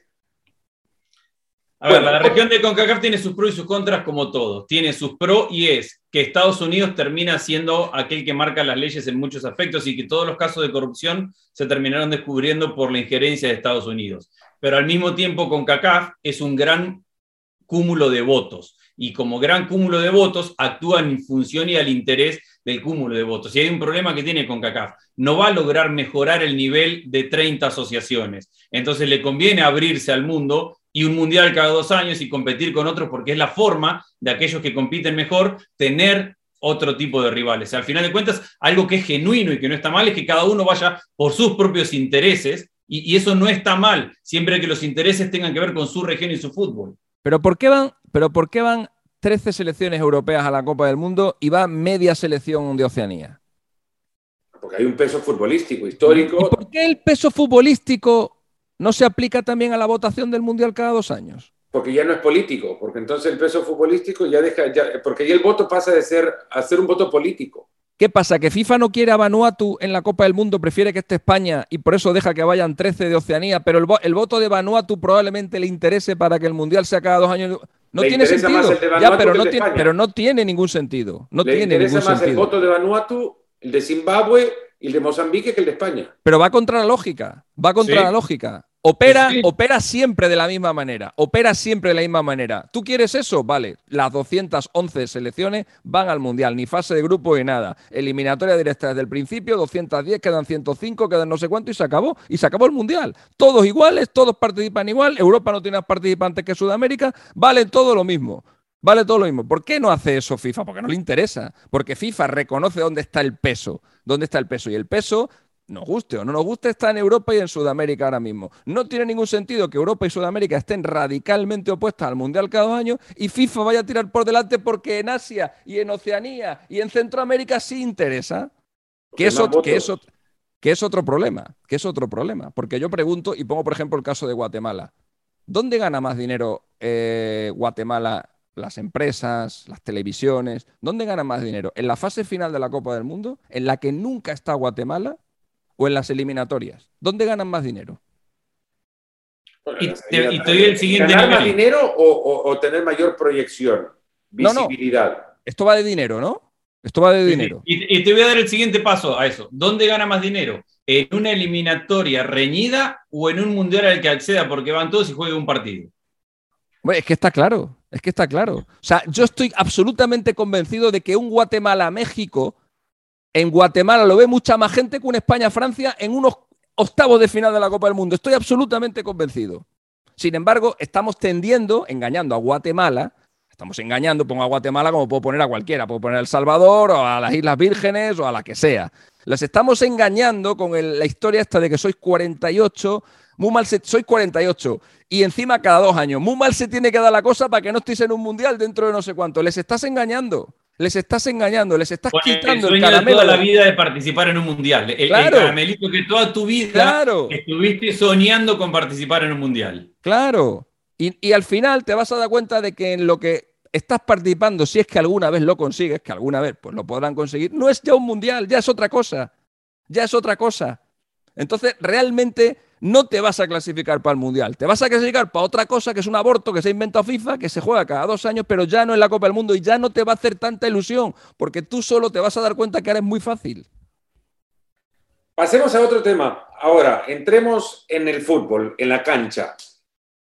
A ver, la región de CONCACAF tiene sus pros y sus contras como todo. Tiene sus pros y es que Estados Unidos termina siendo aquel que marca las leyes en muchos aspectos y que todos los casos de corrupción se terminaron descubriendo por la injerencia de Estados Unidos. Pero al mismo tiempo CONCACAF es un gran cúmulo de votos y como gran cúmulo de votos actúan en función y al interés del cúmulo de votos. Y hay un problema que tiene con CACAF. No va a lograr mejorar el nivel de 30 asociaciones. Entonces le conviene abrirse al mundo y un mundial cada dos años y competir con otros porque es la forma de aquellos que compiten mejor tener otro tipo de rivales. Al final de cuentas, algo que es genuino y que no está mal es que cada uno vaya por sus propios intereses y, eso no está mal, siempre que los intereses tengan que ver con su región y su fútbol. Pero ¿por qué van, pero por qué van 13 selecciones europeas a la Copa del Mundo y va media selección de Oceanía? Porque hay un peso futbolístico, histórico. ¿Y por qué el peso futbolístico no se aplica también a la votación del Mundial cada dos años? Porque ya no es político, porque entonces el peso futbolístico ya deja, porque ya el voto pasa de ser a ser un voto político. ¿Qué pasa? ¿Que FIFA no quiere a Vanuatu en la Copa del Mundo, prefiere que esté España y por eso deja que vayan 13 de Oceanía? Pero el, voto de Vanuatu probablemente le interese para que el Mundial sea cada dos años. No tiene sentido. ya, pero, no tiene, pero no tiene ningún sentido. No le tiene interesa más el voto de Vanuatu, el de Zimbabue y el de Mozambique que el de España. Pero va contra la lógica. Va contra la lógica. Opera, opera siempre de la misma manera. Opera siempre de la misma manera. ¿Tú quieres eso? Vale. Las 211 selecciones van al Mundial. Ni fase de grupo ni nada. Eliminatoria directa desde el principio. 210, quedan 105, quedan no sé cuánto y se acabó. Y se acabó el Mundial. Todos iguales, todos participan igual. Europa no tiene más participantes que Sudamérica. Vale todo lo mismo. Vale todo lo mismo. ¿Por qué no hace eso FIFA? Porque no le interesa. Porque FIFA reconoce dónde está el peso. ¿Dónde está el peso? Y el peso nos guste o no nos guste, está en Europa y en Sudamérica ahora mismo. No tiene ningún sentido que Europa y Sudamérica estén radicalmente opuestas al Mundial cada dos años y FIFA vaya a tirar por delante porque en Asia y en Oceanía y en Centroamérica sí interesa. Que es, que, es, que es otro problema, que es otro problema. Porque yo pregunto, y pongo por ejemplo el caso de Guatemala. ¿Dónde gana más dinero eh, Guatemala las empresas, las televisiones, ¿dónde gana más dinero? ¿En la fase final de la Copa del Mundo, en la que nunca está Guatemala, o en las eliminatorias? ¿Dónde ganan más dinero? y, te, doy el siguiente ¿Ganar más dinero o, tener mayor proyección, visibilidad? Esto va de dinero, ¿no? Esto va de dinero. Y, te voy a dar el siguiente paso a eso. ¿Dónde gana más dinero? ¿En una eliminatoria reñida o en un mundial al que acceda porque van todos y juegan un partido? Bueno, es que está claro, es que está claro. O sea, yo estoy absolutamente convencido de que un Guatemala-México en Guatemala lo ve mucha más gente que un España-Francia en unos octavos de final de la Copa del Mundo. Estoy absolutamente convencido. Sin embargo, estamos tendiendo, engañando a Guatemala, estamos engañando, pongo a Guatemala como puedo poner a cualquiera, puedo poner a El Salvador o a las Islas Vírgenes o a la que sea. Les estamos engañando con la historia esta de que sois 48, muy mal se, sois 48 y encima cada dos años. Muy mal se tiene que dar la cosa para que no estéis en un mundial dentro de no sé cuánto. Les estás engañando les estás engañando, les estás quitando el, caramelo. De toda la vida de participar en un mundial. El, caramelito que toda tu vida estuviste soñando con participar en un mundial. Claro. Y, al final te vas a dar cuenta de que en lo que estás participando, si es que alguna vez lo consigues, que alguna vez pues lo podrán conseguir, no es ya un mundial, ya es otra cosa. Ya es otra cosa. Entonces, realmente no te vas a clasificar para el Mundial. Te vas a clasificar para otra cosa que es un aborto que se inventa FIFA, que se juega cada dos años, pero ya no en la Copa del Mundo y ya no te va a hacer tanta ilusión, porque tú solo te vas a dar cuenta que ahora es muy fácil. Pasemos a otro tema. Ahora, entremos en el fútbol, en la cancha.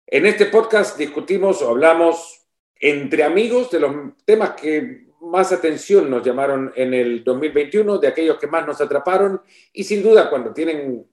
En este podcast discutimos o hablamos entre amigos de los temas que más atención nos llamaron en el 2021, de aquellos que más nos atraparon y sin duda cuando tienen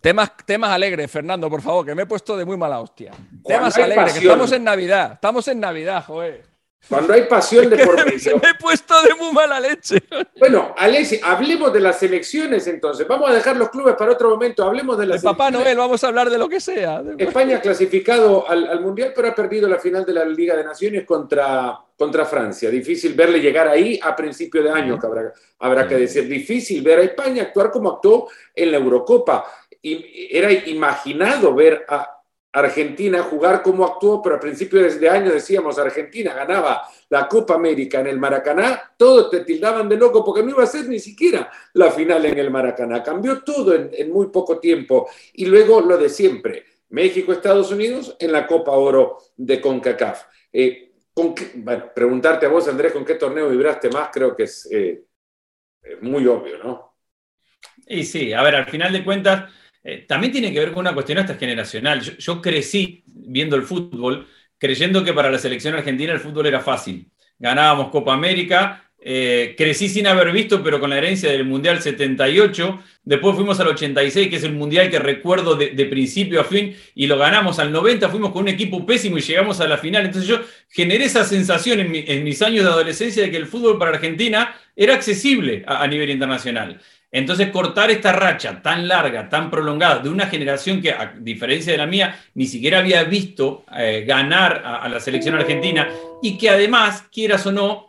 Temas, temas alegres, Fernando, por favor, que me he puesto de muy mala hostia. Temas alegres, que estamos en Navidad. Estamos en Navidad, joder. Cuando hay pasión de por medio. Me he puesto de muy mala leche. Bueno, Alexi, hablemos de las elecciones entonces. Vamos a dejar los clubes para otro momento. Hablemos de las. De Papá Noel, vamos a hablar de lo que sea. España ha clasificado al, Mundial, pero ha perdido la final de la Liga de Naciones contra, contra Francia. Difícil verle llegar ahí a principio de año, que habrá, habrá que decir. Difícil ver a España actuar como actuó en la Eurocopa era imaginado ver a Argentina jugar como actuó, pero a principios de año decíamos Argentina ganaba la Copa América en el Maracaná, todos te tildaban de loco porque no iba a ser ni siquiera la final en el Maracaná. Cambió todo en, muy poco tiempo y luego lo de siempre, México, Estados Unidos en la Copa Oro de CONCACAF. Eh, preguntarte a vos, Andrés, ¿con qué torneo vibraste más? Creo que es eh, muy obvio, ¿no? Y sí, a ver, al final de cuentas eh, también tiene que ver con una cuestión hasta generacional. Yo, crecí viendo el fútbol creyendo que para la selección argentina el fútbol era fácil. Ganábamos Copa América eh, crecí sin haber visto, pero con la herencia del Mundial 78. Después fuimos al 86, que es el Mundial que recuerdo de, principio a fin, y lo ganamos al 90. Fuimos con un equipo pésimo y llegamos a la final. Entonces yo generé esa sensación en, mis años de adolescencia de que el fútbol para Argentina era accesible a, nivel internacional. Entonces, cortar esta racha tan larga, tan prolongada, de una generación que, a diferencia de la mía, ni siquiera había visto eh, ganar a, la selección argentina y que además, quieras o no,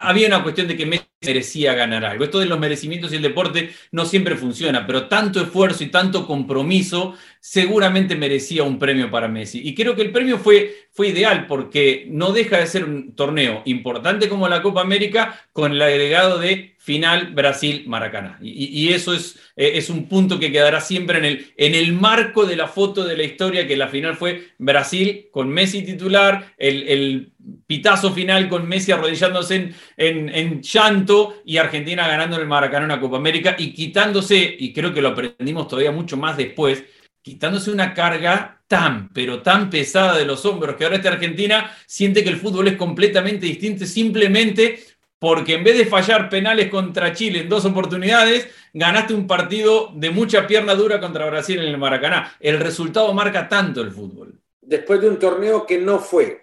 había una cuestión de que Messi merecía ganar algo. Esto de los merecimientos y el deporte no siempre funciona, pero tanto esfuerzo y tanto compromiso seguramente merecía un premio para Messi. Y creo que el premio fue, fue ideal porque no deja de ser un torneo importante como la Copa América con el agregado de final Brasil-Maracaná. Y, eso es, eh, es, un punto que quedará siempre en el, en el marco de la foto de la historia, que la final fue Brasil con Messi titular, el, pitazo final con Messi arrodillándose en, en, llanto y Argentina ganando el Maracaná una Copa América y quitándose, y creo que lo aprendimos todavía mucho más después, quitándose una carga tan, pero tan pesada de los hombros que ahora esta Argentina siente que el fútbol es completamente distinto simplemente porque en vez de fallar penales contra Chile en dos oportunidades, ganaste un partido de mucha pierna dura contra Brasil en el Maracaná. El resultado marca tanto el fútbol. Después de un torneo que no fue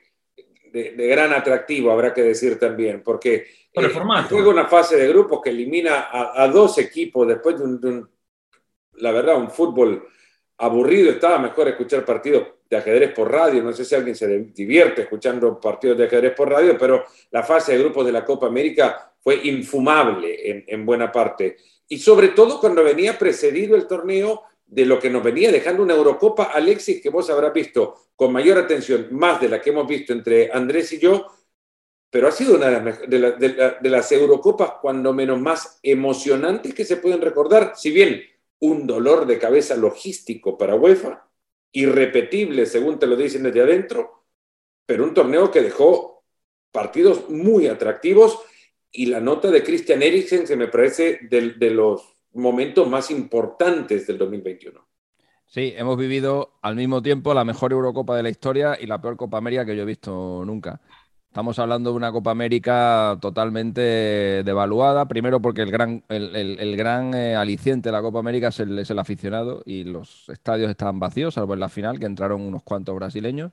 de, gran atractivo, habrá que decir también, porque Por el formato. juega una fase de grupos que elimina a, dos equipos después de un, la verdad, un fútbol aburrido. Estaba mejor escuchar partidos de ajedrez por radio. No sé si alguien se divierte escuchando partidos de ajedrez por radio, pero la fase de grupos de la Copa América fue infumable en, buena parte. Y sobre todo cuando venía precedido el torneo de lo que nos venía dejando una Eurocopa, Alexis, que vos habrás visto con mayor atención, más de la que hemos visto entre Andrés y yo, pero ha sido una de las, de las Eurocopas cuando menos más emocionantes que se pueden recordar, si bien un dolor de cabeza logístico para UEFA, irrepetible según te lo dicen desde adentro, pero un torneo que dejó partidos muy atractivos y la nota de Christian Eriksen se me parece de, los momentos más importantes del 2021. Sí, hemos vivido al mismo tiempo la mejor Eurocopa de la historia y la peor Copa América que yo he visto nunca. Estamos hablando de una Copa América totalmente devaluada, primero porque el gran, el, gran eh, aliciente de la Copa América es el, es el, aficionado y los estadios estaban vacíos, salvo en la final, que entraron unos cuantos brasileños.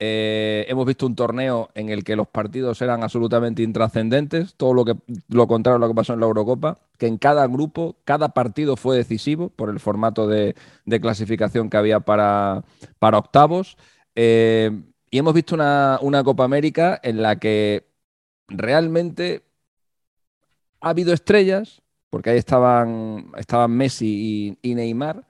Eh, hemos visto un torneo en el que los partidos eran absolutamente intrascendentes, todo lo, que, lo contrario a lo que pasó en la Eurocopa, que en cada grupo, cada partido fue decisivo por el formato de, clasificación que había para, octavos. Eh, y hemos visto una, Copa América en la que realmente ha habido estrellas, porque ahí estaban Messi y, Neymar,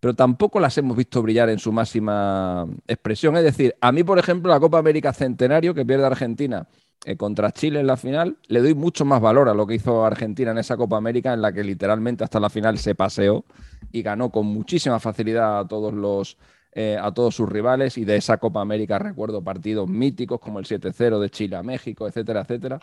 pero tampoco las hemos visto brillar en su máxima expresión. Es decir, a mí, por ejemplo, la Copa América Centenario que pierde Argentina eh, contra Chile en la final, le doy mucho más valor a lo que hizo Argentina en esa Copa América, en la que literalmente hasta la final se paseó y ganó con muchísima facilidad a todos los eh, a todos sus rivales y de esa Copa América recuerdo partidos míticos como el 7-0 de Chile a México, etcétera, etcétera,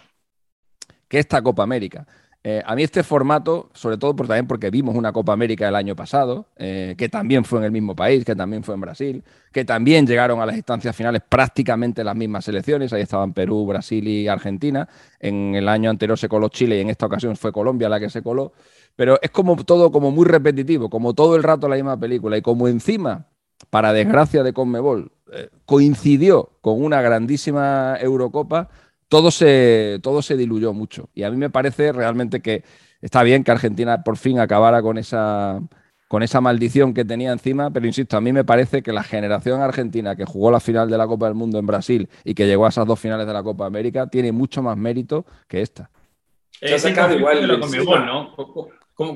que esta Copa América. Eh, a mí este formato, sobre todo por, también porque vimos una Copa América el año pasado, eh, que también fue en el mismo país, que también fue en Brasil, que también llegaron a las instancias finales prácticamente las mismas selecciones, ahí estaban Perú, Brasil y Argentina, en el año anterior se coló Chile y en esta ocasión fue Colombia la que se coló, pero es como todo como muy repetitivo, como todo el rato la misma película. Y como encima para desgracia de Conmebol, eh, coincidió con una grandísima Eurocopa, todo se, todo se diluyó mucho. Y a mí me parece realmente que está bien que Argentina por fin acabara con esa, con esa maldición que tenía encima, pero insisto, a mí me parece que la generación argentina que jugó la final de la Copa del Mundo en Brasil y que llegó a esas dos finales de la Copa América tiene mucho más mérito que esta. Es igual de ¿no?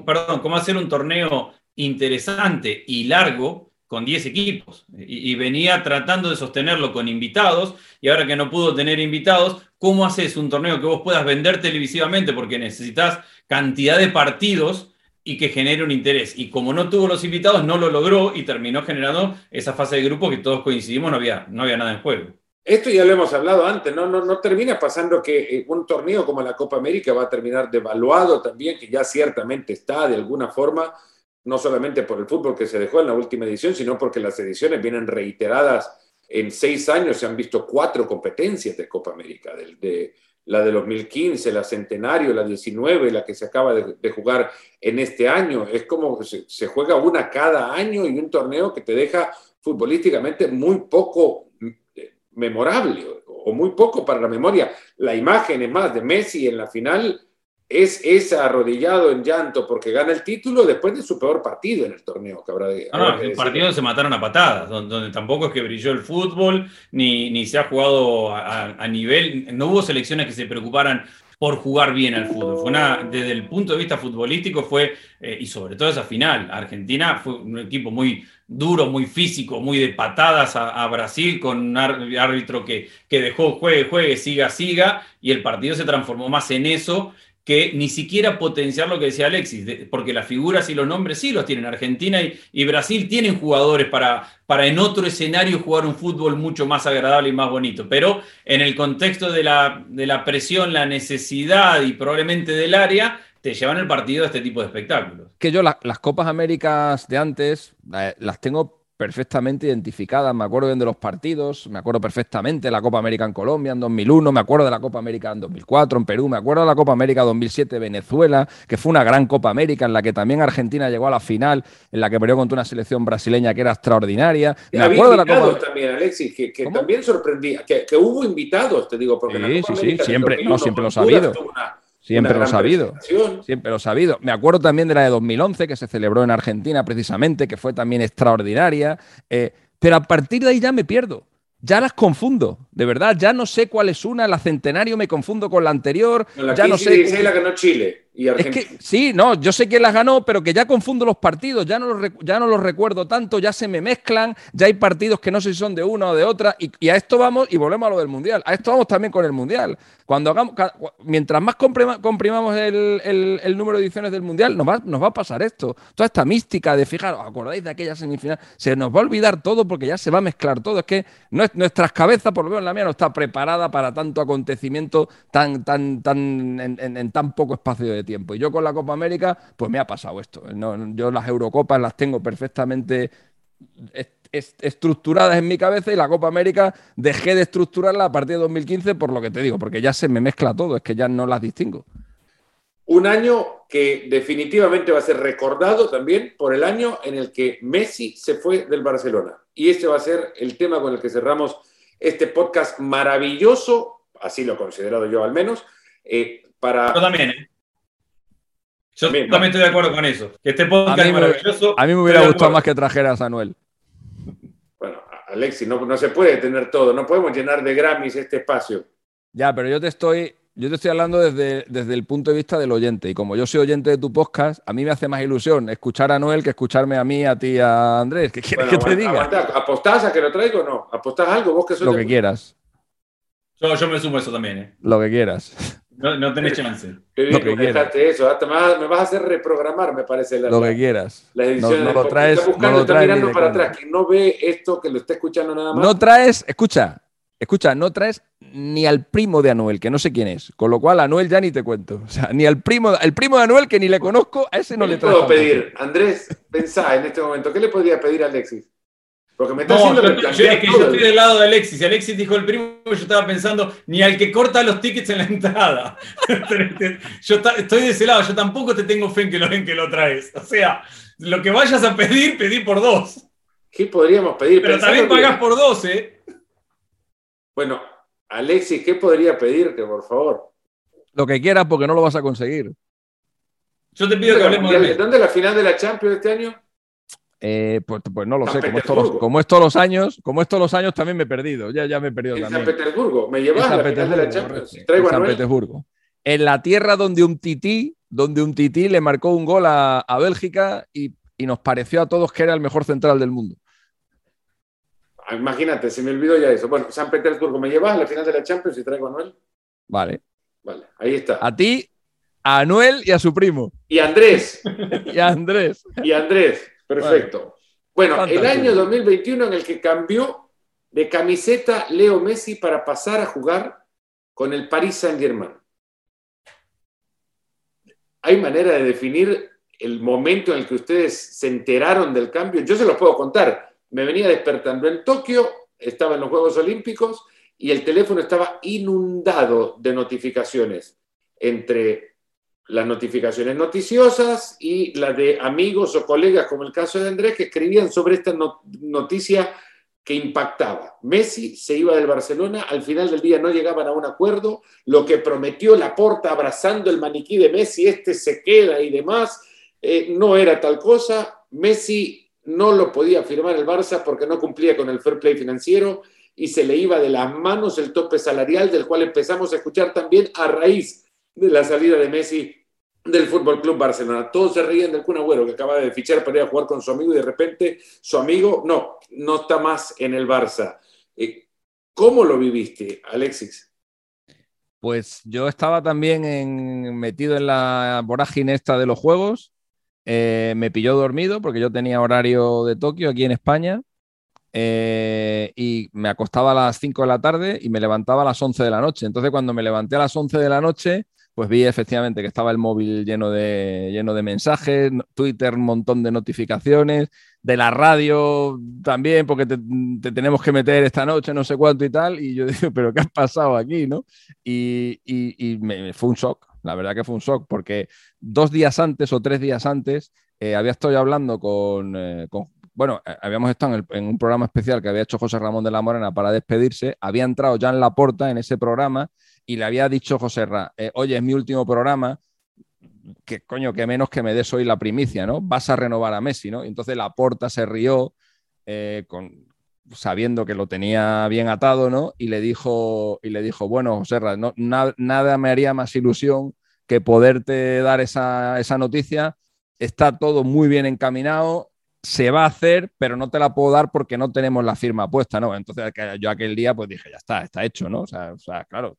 perdón, cómo hacer un torneo interesante y largo con 10 equipos y, venía tratando de sostenerlo con invitados y ahora que no pudo tener invitados, ¿cómo haces un torneo que vos puedas vender televisivamente? Porque necesitas cantidad de partidos y que genere un interés. Y como no tuvo los invitados, no lo logró y terminó generando esa fase de grupo que todos coincidimos, no había, no había nada en juego. Esto ya lo hemos hablado antes, ¿no? No, no termina pasando que eh, un torneo como la Copa América va a terminar devaluado también, que ya ciertamente está de alguna forma no solamente por el fútbol que se dejó en la última edición, sino porque las ediciones vienen reiteradas en seis años, se han visto cuatro competencias de Copa América, de, la de 2015, la Centenario, la 19, la que se acaba de, jugar en este año. Es como se, se, juega una cada año y un torneo que te deja futbolísticamente muy poco eh, memorable o muy poco para la memoria. La imagen es más de Messi en la final es, es arrodillado en llanto porque gana el título después de su peor partido en el torneo. Que habrá de, no, no, el partido se mataron a patadas, donde, tampoco es que brilló el fútbol, ni, ni se ha jugado a, nivel, no hubo selecciones que se preocuparan por jugar bien al fútbol. Fue una, desde el punto de vista futbolístico fue, eh, y sobre todo esa final, Argentina fue un equipo muy duro, muy físico, muy de patadas a, Brasil, con un árbitro que, que dejó juegue, juegue, siga, siga, y el partido se transformó más en eso que ni siquiera potenciar lo que decía Alexis, porque las figuras y los nombres sí los tienen. Argentina y, Brasil tienen jugadores para, para en otro escenario jugar un fútbol mucho más agradable y más bonito, pero en el contexto de la, de la presión, la necesidad y probablemente del área, te llevan el partido a este tipo de espectáculos. Que yo las Copas Américas de antes eh, las tengo perfectamente identificadas. Me acuerdo bien de los partidos, me acuerdo perfectamente de la Copa América en Colombia en 2001, me acuerdo de la Copa América en 2004 en Perú, me acuerdo de la Copa América 2007 Venezuela, que fue una gran Copa América en la que también Argentina llegó a la final, en la que perdió contra una selección brasileña que era extraordinaria. Me acuerdo de la Copa también, Alexis, que, también sorprendía, que, hubo invitados, te digo, porque sí, sí, sí, siempre, no siempre lo ha habido. Siempre lo ha sabido. Siempre lo sabido. Me acuerdo también de la de 2011, que se celebró en Argentina precisamente, que fue también extraordinaria. Eh, pero a partir de ahí ya me pierdo. Ya las confundo, de verdad. Ya no sé cuál es una. La Centenario me confundo con la anterior. ya no sé. la ganó Chile y Argentina. Es que, sí, no, yo sé quién las ganó, pero que ya confundo los partidos. Ya no los, ya no los recuerdo tanto. Ya se me mezclan. Ya hay partidos que no sé si son de una o de otra. Y, y a esto vamos y volvemos a lo del Mundial. A esto vamos también con el Mundial. Cuando hagamos, mientras más comprimamos el, número de ediciones del Mundial, nos va, nos va a pasar esto. Toda esta mística de, fijaros, acordáis de aquella semifinal, se nos va a olvidar todo porque ya se va a mezclar todo. Es que nuestras cabezas, por lo menos la mía, no está preparada para tanto acontecimiento tan, tan, tan, en, tan poco espacio de tiempo. Y yo con la Copa América, pues me ha pasado esto. yo las Eurocopas las tengo perfectamente estructuradas en mi cabeza y la Copa América dejé de estructurarla a partir de 2015 por lo que te digo, porque ya se me mezcla todo, es que ya no las distingo. Un año que definitivamente va a ser recordado también por el año en el que Messi se fue del Barcelona. Y este va a ser el tema con el que cerramos este podcast maravilloso, así lo he considerado yo al menos, eh, para... Yo también, ¿eh? Yo también, estoy de acuerdo con eso. Que este podcast a mí, maravilloso. A mí me hubiera gustado más que trajeras a Noel. Alexis, no, no se puede tener todo, no podemos llenar de Grammys este espacio. Ya, pero yo te estoy, yo te estoy hablando desde, desde el punto de vista del oyente. Y como yo soy oyente de tu podcast, a mí me hace más ilusión escuchar a Noel que escucharme a mí, a ti, a Andrés. ¿Qué quieres que te diga? ¿Apostás a que lo traigo o no? ¿Apostás algo? ¿Vos que Lo que quieras. Yo, yo me sumo eso también. ¿eh? Lo que quieras. No, no tenés chance. Lo que quieras. eso. me vas a hacer reprogramar, me parece. La, lo que quieras. La edición no, lo traes. Está buscando, no lo traes está mirando para atrás. Que no ve esto, que lo está escuchando nada más. No traes, escucha, escucha, no traes ni al primo de Anuel, que no sé quién es. Con lo cual, Anuel ya ni te cuento. O sea, ni al primo, el primo de Anuel, que ni le conozco, a ese no le traigo. puedo pedir? Andrés, pensá en este momento, ¿qué le podría pedir a Alexis? Porque me está no, yo, es que yo estoy del lado de Alexis. Alexis dijo el primo, yo estaba pensando ni al que corta los tickets en la entrada. yo estoy de ese lado, yo tampoco te tengo fe en que lo, en que lo traes. O sea, lo que vayas a pedir, pedí por dos. ¿Qué podríamos pedir? Pero también pagás por dos, ¿eh? Bueno, Alexis, ¿qué podría pedirte, por favor? Lo que quieras, porque no lo vas a conseguir. Yo te pido que hablemos de. ¿Dónde es la final de la Champions este año? Eh, pues, pues, no lo sé, como es, todos los, años, como es todos los años también me he perdido, ya, ya me he perdido en también. San Petersburgo, me llevas a la final de la Champions. en San Petersburgo. En la tierra donde un tití, donde un tití le marcó un gol a, Bélgica y, nos pareció a todos que era el mejor central del mundo. Ah, imagínate, se me olvidó ya eso. Bueno, San Petersburgo, ¿me llevas a la final de la Champions y traigo a Noel? Vale. Vale, ahí está. A ti, a Noel y a su primo. Y a Andrés. y a Andrés. y a Andrés. Perfecto. Bueno, el año 2021 en el que cambió de camiseta Leo Messi para pasar a jugar con el Paris Saint-Germain. ¿Hay manera de definir el momento en el que ustedes se enteraron del cambio? Yo se los puedo contar. Me venía despertando en Tokio, estaba en los Juegos Olímpicos y el teléfono estaba inundado de notificaciones entre las notificaciones noticiosas y las de amigos o colegas, como el caso de Andrés, que escribían sobre esta noticia que impactaba. Messi se iba del Barcelona, al final del día no llegaban a un acuerdo, lo que prometió Laporta abrazando el maniquí de Messi, este se queda y demás, eh, no era tal cosa. Messi no lo podía firmar el Barça porque no cumplía con el fair play financiero y se le iba de las manos el tope salarial del cual empezamos a escuchar también a raíz de la salida de Messi del Fútbol Club Barcelona. Todos se reían del Kun Agüero que acaba de fichar para ir a jugar con su amigo y de repente su amigo no, no está más en el Barça. Eh, ¿Cómo lo viviste, Alexis? Pues yo estaba también metido en la vorágine esta de los juegos. Eh, me pilló dormido porque yo tenía horario de Tokio aquí en España. Eh, y me acostaba a las 5 de la tarde y me levantaba a las 11 de la noche. Entonces, cuando me levanté a las 11 de la noche, pues vi efectivamente que estaba el móvil lleno de, lleno de mensajes, Twitter, un montón de notificaciones, de la radio también, porque te, tenemos que meter esta noche, no sé cuánto y tal. Y yo digo, ¿pero qué ha pasado aquí? ¿no? Y, me, fue un shock, la verdad que fue un shock, porque dos días antes o tres días antes eh, había estado hablando con, eh, bueno, eh, habíamos estado en, en, un programa especial que había hecho José Ramón de la Morena para despedirse, había entrado ya en la porta en ese programa y le había dicho José Ra, eh, oye, es mi último programa, que coño, que menos que me des hoy la primicia, ¿no? Vas a renovar a Messi, ¿no? Y entonces la porta se rió eh, con, sabiendo que lo tenía bien atado, ¿no? Y le dijo, y le dijo bueno, José Ra, nada me haría más ilusión que poderte dar esa, esa noticia. Está todo muy bien encaminado, se va a hacer, pero no te la puedo dar porque no tenemos la firma puesta, ¿no? Entonces yo aquel día pues dije, ya está, está hecho, ¿no? O sea, claro,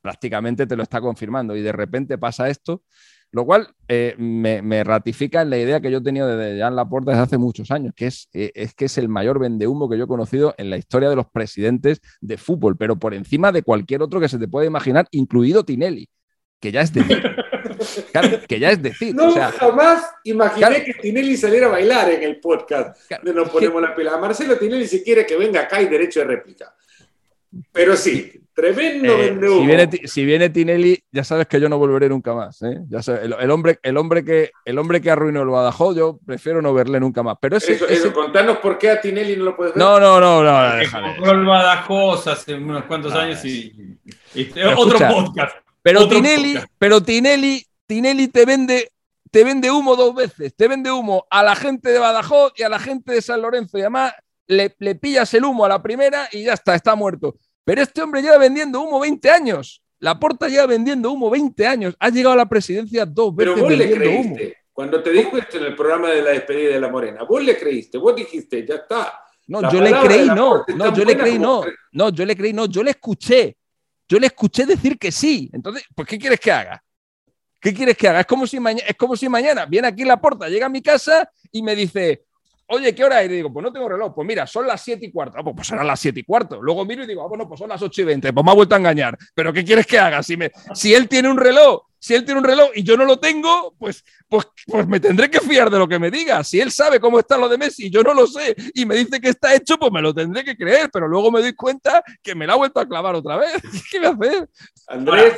prácticamente te lo está confirmando y de repente pasa esto, lo cual eh, me, ratifica en la idea que yo he tenido desde Jan Laporta desde hace muchos años, que es, eh, es que es el mayor vendehumo que yo he conocido en la historia de los presidentes de fútbol, pero por encima de cualquier otro que se te pueda imaginar, incluido Tinelli, que ya es decir. que ya es decir. No, jamás imaginé que Tinelli saliera a bailar en el podcast de Nos Ponemos la Pila. Marcelo Tinelli si quiere que venga acá y derecho de réplica. Pero sí, tremendo eh, si, viene, si viene Tinelli, ya sabes que yo no volveré nunca más. ¿eh? Ya el, hombre, el, hombre que, el hombre que arruinó el Badajoz, yo prefiero no verle nunca más. Pero ese, eso, contanos por qué a Tinelli no lo puedes ver. No, no, no, no. Déjale. el Badajoz hace unos cuantos años y, otro podcast. Pero Tinelli, pero Tinelli Tinelli te vende, te vende humo dos veces. Te vende humo a la gente de Badajoz y a la gente de San Lorenzo. Y además le, le pillas el humo a la primera y ya está, está muerto. Pero este hombre lleva vendiendo humo 20 años. La Porta lleva vendiendo humo 20 años. Ha llegado a la presidencia dos veces Pero vos le creíste. Cuando te dijo esto en el programa de la despedida de la Morena, vos le creíste, vos dijiste, ya está. No, yo le creí, no. No, yo le creí, no. No, yo le creí, no. Yo le escuché. Yo le escuché decir que sí. Entonces, pues, ¿qué quieres que haga? ¿Qué quieres que haga? Es como si, es como si mañana viene aquí la puerta, llega a mi casa y me dice, oye, ¿qué hora es? Y digo, pues no tengo reloj. Pues mira, son las 7 y cuarto. Ah, pues, pues serán las 7 y cuarto. Luego miro y digo, ah, bueno, pues son las 8 y 20. Pues me ha vuelto a engañar. Pero ¿qué quieres que haga? Si, me, si él tiene un reloj, si él tiene un reloj y yo no lo tengo, pues, pues, pues me tendré que fiar de lo que me diga. Si él sabe cómo está lo de Messi y yo no lo sé y me dice que está hecho, pues me lo tendré que creer. Pero luego me doy cuenta que me la ha vuelto a clavar otra vez. ¿Qué voy a hacer? Andrés.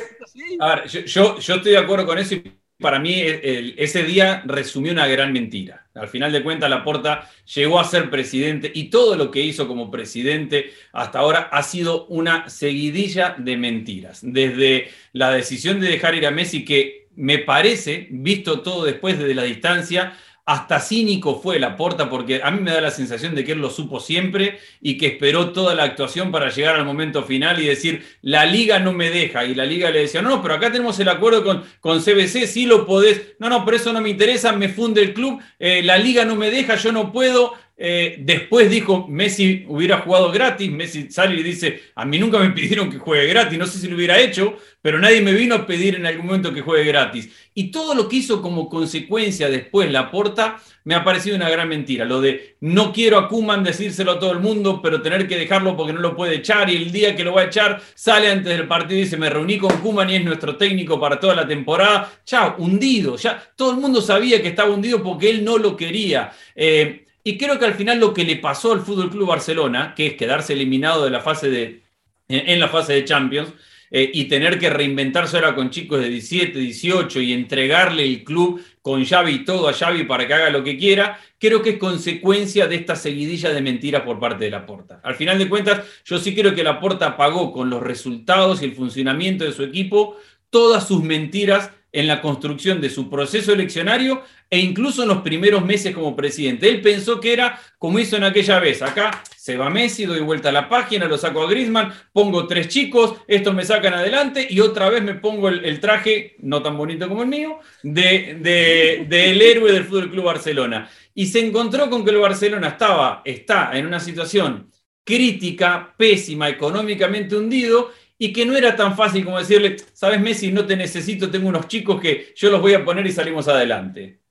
A ver, yo, yo estoy de acuerdo con eso y para mí ese día resumió una gran mentira. Al final de cuentas, Laporta llegó a ser presidente y todo lo que hizo como presidente hasta ahora ha sido una seguidilla de mentiras. Desde la decisión de dejar ir a Messi, que me parece, visto todo después desde la distancia, hasta cínico fue la porta porque a mí me da la sensación de que él lo supo siempre y que esperó toda la actuación para llegar al momento final y decir, la liga no me deja. Y la liga le decía, no, no, pero acá tenemos el acuerdo con, con CBC, sí lo podés. No, no, pero eso no me interesa, me funde el club, eh, la liga no me deja, yo no puedo. Eh, después dijo, Messi hubiera jugado gratis, Messi sale y dice, a mí nunca me pidieron que juegue gratis, no sé si lo hubiera hecho, pero nadie me vino a pedir en algún momento que juegue gratis. Y todo lo que hizo como consecuencia después la porta me ha parecido una gran mentira. Lo de no quiero a Kuman decírselo a todo el mundo, pero tener que dejarlo porque no lo puede echar y el día que lo va a echar sale antes del partido y dice me reuní con Kuman y es nuestro técnico para toda la temporada. Chao, hundido. Ya todo el mundo sabía que estaba hundido porque él no lo quería. Eh, y creo que al final lo que le pasó al Fútbol Club Barcelona, que es quedarse eliminado de la fase de, en, la fase de Champions. Eh, y tener que reinventarse ahora con chicos de 17, 18 y entregarle el club con Xavi y todo a Xavi para que haga lo que quiera, creo que es consecuencia de esta seguidilla de mentiras por parte de la Porta. Al final de cuentas, yo sí creo que la Porta pagó con los resultados y el funcionamiento de su equipo todas sus mentiras en la construcción de su proceso eleccionario e incluso en los primeros meses como presidente. Él pensó que era como hizo en aquella vez. Acá se va Messi, doy vuelta a la página, lo saco a Grisman, pongo tres chicos, estos me sacan adelante y otra vez me pongo el, traje, no tan bonito como el mío, del de, héroe del Fútbol Club Barcelona. Y se encontró con que el Barcelona estaba, está en una situación crítica, pésima, económicamente hundido y que no era tan fácil como decirle, sabes Messi, no te necesito, tengo unos chicos que yo los voy a poner y salimos adelante.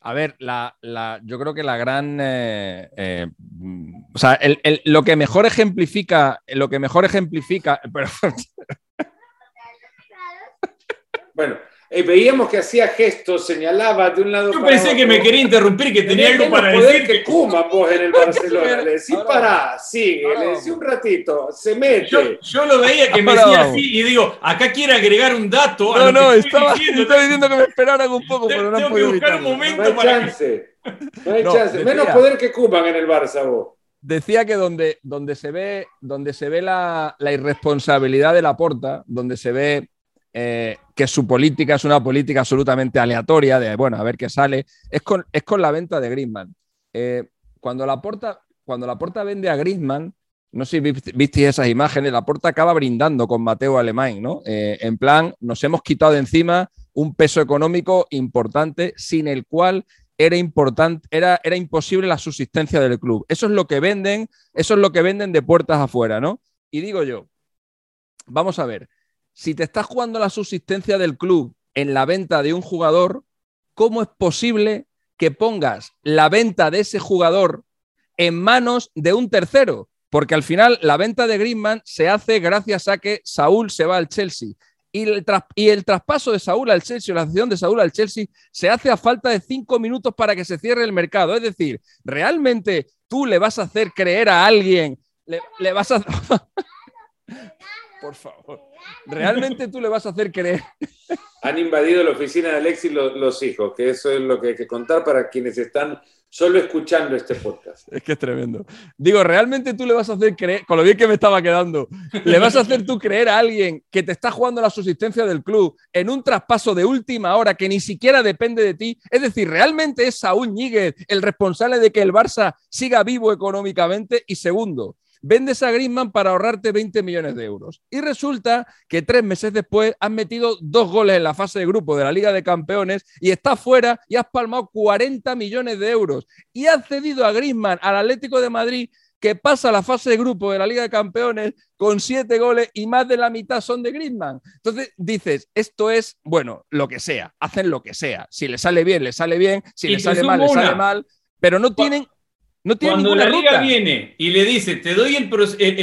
A ver, la, yo creo que la gran. Eh, eh, o sea, lo que mejor ejemplifica. Lo que mejor ejemplifica. bueno, eh, veíamos que hacía gestos, señalaba de un lado Yo pensé que me quería interrumpir, que tenía, algo para decir. que Kuma vos en el Barcelona. Le decís pará, sigue, le decís un ratito, se mete. Yo, lo veía que me decía así y digo, acá quiere agregar un dato. A no, no, estaba diciendo. estaba diciendo que me esperaran un poco, pero no Tengo que buscar un momento no hay para chance. No hay chance. Menos poder que Kuman en el Barça, vos decía que donde, donde se ve, donde se ve la, la, irresponsabilidad de la porta, donde se ve eh, que su política es una política absolutamente aleatoria, de bueno, a ver qué sale, es con, es con la venta de Griezmann. Eh, cuando, la porta, cuando la vende a Griezmann, no sé si visteis esas imágenes, la porta acaba brindando con Mateo Alemán, ¿no? Eh, en plan, nos hemos quitado encima un peso económico importante sin el cual era, importante, era, era imposible la subsistencia del club. Eso es lo que venden, eso es lo que venden de puertas afuera, ¿no? Y digo yo, vamos a ver, si te estás jugando la subsistencia del club en la venta de un jugador, ¿cómo es posible que pongas la venta de ese jugador en manos de un tercero? Porque al final la venta de Griezmann se hace gracias a que Saúl se va al Chelsea. Y el, traspaso de Saúl al Chelsea, la cesión de Saúl al Chelsea, se hace a falta de cinco minutos para que se cierre el mercado. Es decir, ¿realmente tú le vas a hacer creer a alguien, le, le vas a... Por favor. ¿Realmente tú le vas a hacer creer? Han invadido la oficina de Alexis los, hijos, que eso es lo que hay que contar para quienes están solo escuchando este podcast. Es que es tremendo. Digo, ¿realmente tú le vas a hacer creer, con lo bien que me estaba quedando, le vas a hacer tú creer a alguien que te está jugando la subsistencia del club en un traspaso de última hora que ni siquiera depende de ti? Es decir, ¿realmente es Saúl Ñíguez el responsable de que el Barça siga vivo económicamente? Y segundo, vendes a Griezmann para ahorrarte 20 millones de euros. Y resulta que tres meses después has metido dos goles en la fase de grupo de la Liga de Campeones y estás fuera y has palmado 40 millones de euros. Y has cedido a Griezmann al Atlético de Madrid que pasa la fase de grupo de la Liga de Campeones con siete goles y más de la mitad son de Griezmann. Entonces dices, esto es, bueno, lo que sea, hacen lo que sea. Si le sale bien, le sale bien, si le sale mal, le sale mal, pero no tienen cuando la liga viene y le dice, te doy el,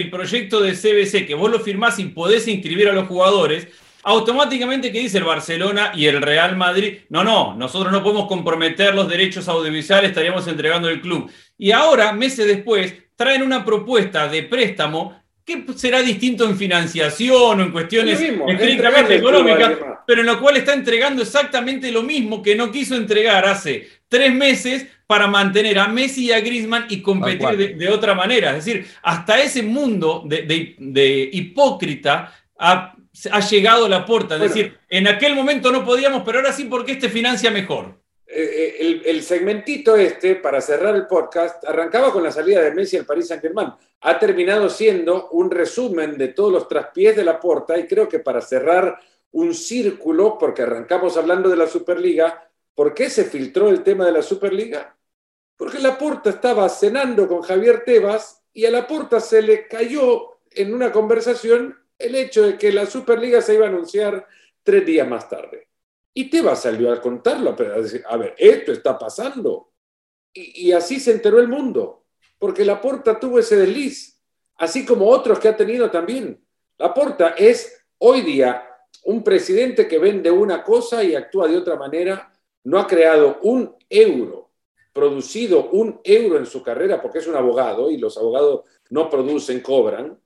proyecto de CBC, que vos lo firmás y podés inscribir a los jugadores, automáticamente que dice el Barcelona y el Real Madrid, no, no, nosotros no podemos comprometer los derechos audiovisuales, estaríamos entregando el club. Y ahora, meses después, traen una propuesta de préstamo que será distinto en financiación o en cuestiones estrictamente económicas, pero en lo cual está entregando exactamente lo mismo que no quiso entregar hace tres meses para mantener a Messi y a Griezmann y competir de, otra manera. Es decir, hasta ese mundo de, hipócrita ha, llegado la puerta. Es decir, en aquel momento no podíamos, pero ahora sí porque este financia mejor. Eh, eh, el, segmentito este, para cerrar el podcast, arrancaba con la salida de Messi al Paris Saint-Germain. Ha terminado siendo un resumen de todos los traspiés de la puerta y creo que para cerrar un círculo, porque arrancamos hablando de la Superliga, ¿por qué se filtró el tema de la Superliga? Porque la puerta estaba cenando con Javier Tebas y a la puerta se le cayó en una conversación el hecho de que la Superliga se iba a anunciar tres días más tarde. Y Tebas salió a contarlo, a decir, a ver, esto está pasando. Y, así se enteró el mundo, porque la puerta tuvo ese desliz, así como otros que ha tenido también. La puerta es hoy día un presidente que vende una cosa y actúa de otra manera, no ha creado un euro producido un euro en su carrera porque es un abogado y los abogados no producen, cobran,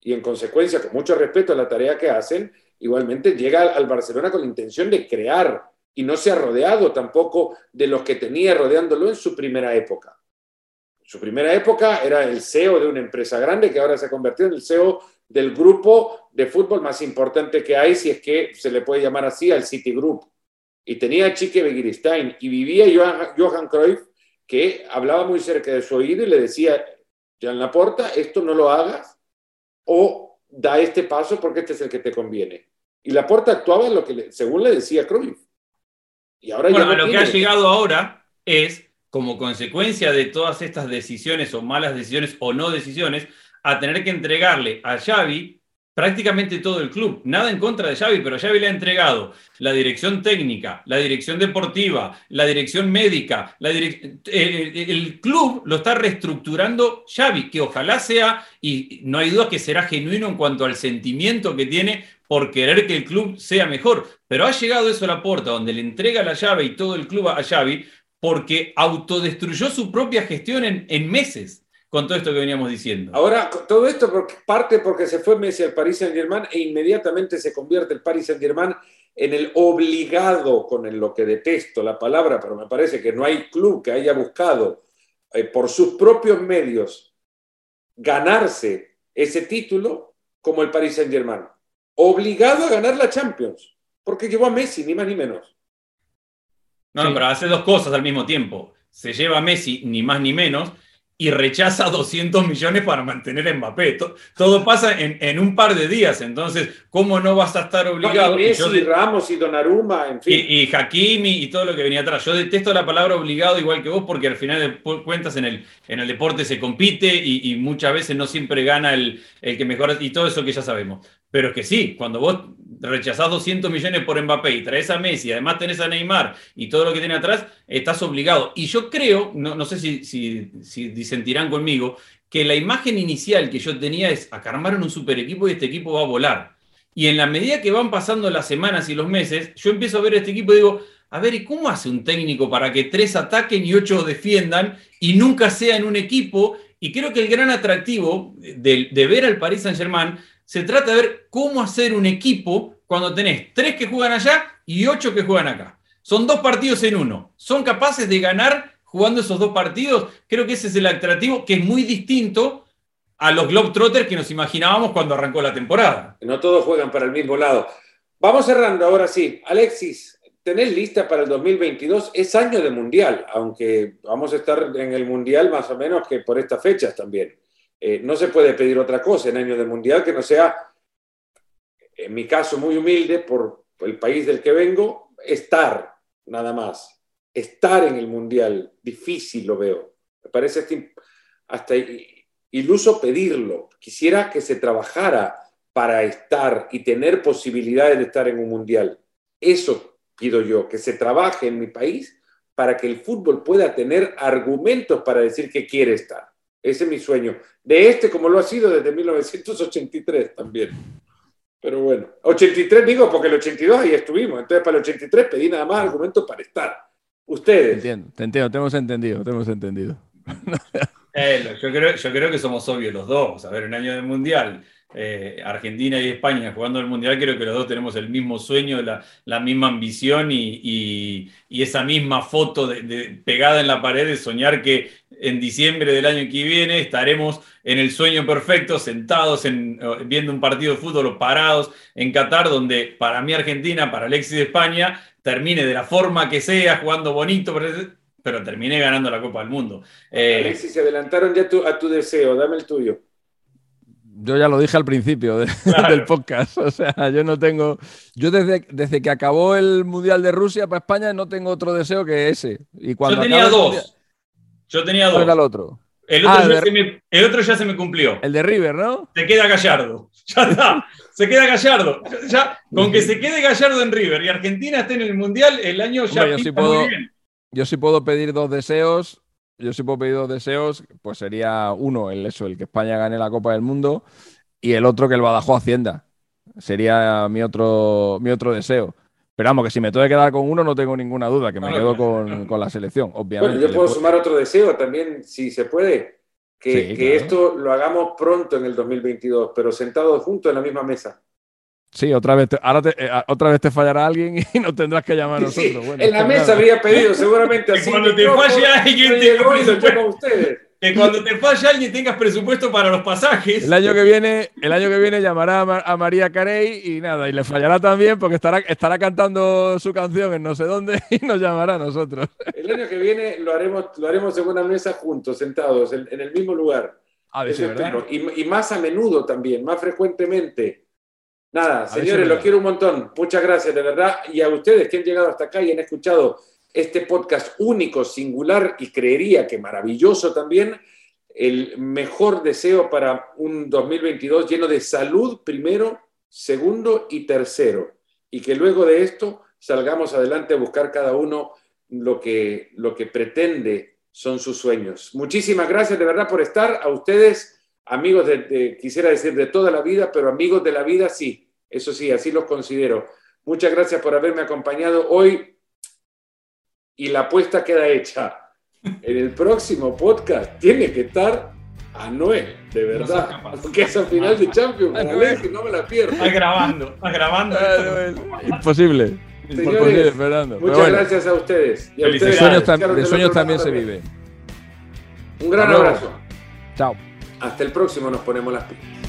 y en consecuencia, con mucho respeto a la tarea que hacen, igualmente llega al Barcelona con la intención de crear y no se ha rodeado tampoco de los que tenía rodeándolo en su primera época. Su primera época era el CEO de una empresa grande que ahora se ha convertido en el CEO del grupo de fútbol más importante que hay, si es que se le puede llamar así, al Citigroup. Y tenía a Chique Begiristain y vivía Johan Cruyff, que hablaba muy cerca de su oído y le decía, Jean Laporta, esto no lo hagas o da este paso porque este es el que te conviene. Y Laporta actuaba lo que según le decía Cruyff. Y ahora bueno, lo que ha llegado ahora es, como consecuencia de todas estas decisiones o malas decisiones o no decisiones, a tener que entregarle a Xavi prácticamente todo el club. Nada en contra de Xavi, pero Xavi le ha entregado la dirección técnica, la dirección deportiva, la dirección médica, la el, club lo está reestructurando Xavi, que ojalá sea, y no hay duda que será genuino en cuanto al sentimiento que tiene por querer que el club sea mejor. Pero ha llegado eso a la puerta, donde le entrega la llave y todo el club a Xavi, porque autodestruyó su propia gestión en meses con todo esto que veníamos diciendo. Ahora, todo esto parte porque se fue Messi al Paris Saint-Germain e inmediatamente se convierte el Paris Saint-Germain en el obligado, con lo que detesto la palabra, pero me parece que no hay club que haya buscado eh, por sus propios medios ganarse ese título como el Paris Saint-Germain obligado a ganar la Champions, porque llevó a Messi, ni más ni menos. No, no, pero hace dos cosas al mismo tiempo. Se lleva a Messi, ni más ni menos, y rechaza 200 millones para mantener a Mbappé. Todo, pasa en, un par de días, entonces, ¿cómo no vas a estar obligado? y Messi, Ramos y Donnarumma, en fin. Y, y, Hakimi y todo lo que venía atrás. Yo detesto la palabra obligado igual que vos porque al final de cuentas en el, en el deporte se compite y, muchas veces no siempre gana el, el que mejor y todo eso que ya sabemos. Pero es que sí, cuando vos rechazás 200 millones por Mbappé y traes a Messi, además tenés a Neymar y todo lo que tiene atrás, estás obligado. Y yo creo, no, no sé si, si, disentirán conmigo, que la imagen inicial que yo tenía es, acá armaron un super equipo y este equipo va a volar. Y en la medida que van pasando las semanas y los meses, yo empiezo a ver este equipo y digo, a ver, ¿y cómo hace un técnico para que tres ataquen y ocho defiendan y nunca sea en un equipo? Y creo que el gran atractivo de, de ver al Paris Saint-Germain se trata de ver cómo hacer un equipo cuando tenés tres que juegan allá y ocho que juegan acá. Son dos partidos en uno. ¿Son capaces de ganar jugando esos dos partidos? Creo que ese es el atractivo que es muy distinto a los Globetrotters que nos imaginábamos cuando arrancó la temporada. No todos juegan para el mismo lado. Vamos cerrando ahora sí. Alexis, tenés lista para el 2022. Es año de mundial, aunque vamos a estar en el mundial más o menos que por estas fechas también. Eh, no se puede pedir otra cosa en año de mundial que no sea, en mi caso muy humilde, por el país del que vengo, estar nada más. Estar en el mundial, difícil lo veo. Me parece hasta iluso pedirlo. Quisiera que se trabajara para estar y tener posibilidades de estar en un mundial. Eso pido yo, que se trabaje en mi país para que el fútbol pueda tener argumentos para decir que quiere estar. Ese es mi sueño. De este, como lo ha sido desde 1983 también. Pero bueno, 83 digo porque el 82 ahí estuvimos. Entonces, para el 83 pedí nada más argumentos para estar. Ustedes. Te entiendo, te entiendo, te hemos entendido, te hemos entendido. Eh, yo, creo, yo creo que somos obvios los dos. A ver, un año de mundial eh, Argentina y España jugando el Mundial, creo que los dos tenemos el mismo sueño, la, misma ambición y, esa misma foto pegada en la pared de soñar que en diciembre del año que viene estaremos en el sueño perfecto, sentados en, viendo un partido de fútbol parados en Qatar, donde para mí Argentina, para Alexis de España, termine de la forma que sea, jugando bonito, pero, termine ganando la Copa del Mundo. Eh, Alexis, se adelantaron ya a tu deseo, dame el tuyo yo ya lo dije al principio del podcast. O sea, yo no tengo. Yo desde, desde que acabó el Mundial de Rusia para España no tengo otro deseo que ese. Y cuando yo tenía dos. yo tenía dos. era el otro? El otro, ah, ya se me, el otro, ya se me, cumplió. El de River, ¿no? Se queda Gallardo. Ya está. se queda Gallardo. Ya, con que se quede Gallardo en River y Argentina esté en el Mundial, el año ya yo sí puedo, Yo sí puedo pedir dos deseos yo si puedo pedir dos deseos, pues sería uno, el eso, el que España gane la Copa del Mundo, y el otro que el Badajoz Hacienda. Sería mi otro, mi otro deseo. Pero vamos, que si me tengo que quedar con uno, no tengo ninguna duda, que me quedo con, la selección, obviamente. Bueno, yo puedo sumar otro deseo también, si se puede, que, Sí, que claro. esto lo hagamos pronto en el 2022, pero sentados juntos en la misma mesa. Sí, otra vez te, ahora te- eh, otra vez te fallará alguien y nos tendrás que llamar a Sí, nosotros. Bueno, en la pues mesa nada. habría pedido seguramente así. cuando te falle alguien, no te llegó y lo presupuesto. llama a ustedes. Que cuando te falle alguien tengas presupuesto para los pasajes. El año que viene, el año que viene llamará a, Ma- a María Carey y nada, y le fallará también porque estará, estará cantando su canción en no sé dónde y nos llamará a nosotros. El año que viene lo haremos, lo haremos en una mesa juntos, sentados, en, en el mismo lugar. A ver si Eso es verdad. espero. Y, y más a menudo también, más frecuentemente. Nada, es señores, los quiero un montón. Muchas gracias, de verdad. Y a ustedes que han llegado hasta acá y han escuchado este podcast único, singular y creería que maravilloso también, el mejor deseo para un 2022 lleno de salud primero, segundo y tercero. Y que luego de esto salgamos adelante a buscar cada uno lo que, lo que pretende son sus sueños. Muchísimas gracias de verdad por estar. A ustedes, amigos de, de- quisiera decir de toda la vida, pero amigos de la vida sí, eso sí, así los considero. Muchas gracias por haberme acompañado hoy y la apuesta queda hecha. En el próximo podcast tiene que estar Anuel, de No verdad, capaz. porque esa final de Champions, Anuel. Que no me la pierdo. Estás grabando, estás grabando. Imposible. Señores, Imposible, Fernando. Muchas bueno, gracias a ustedes. Y a de ustedes, sueños, que tam- de sueños también se vive. Un gran Hasta luego. abrazo. Chao. Hasta el próximo nos ponemos las pilas.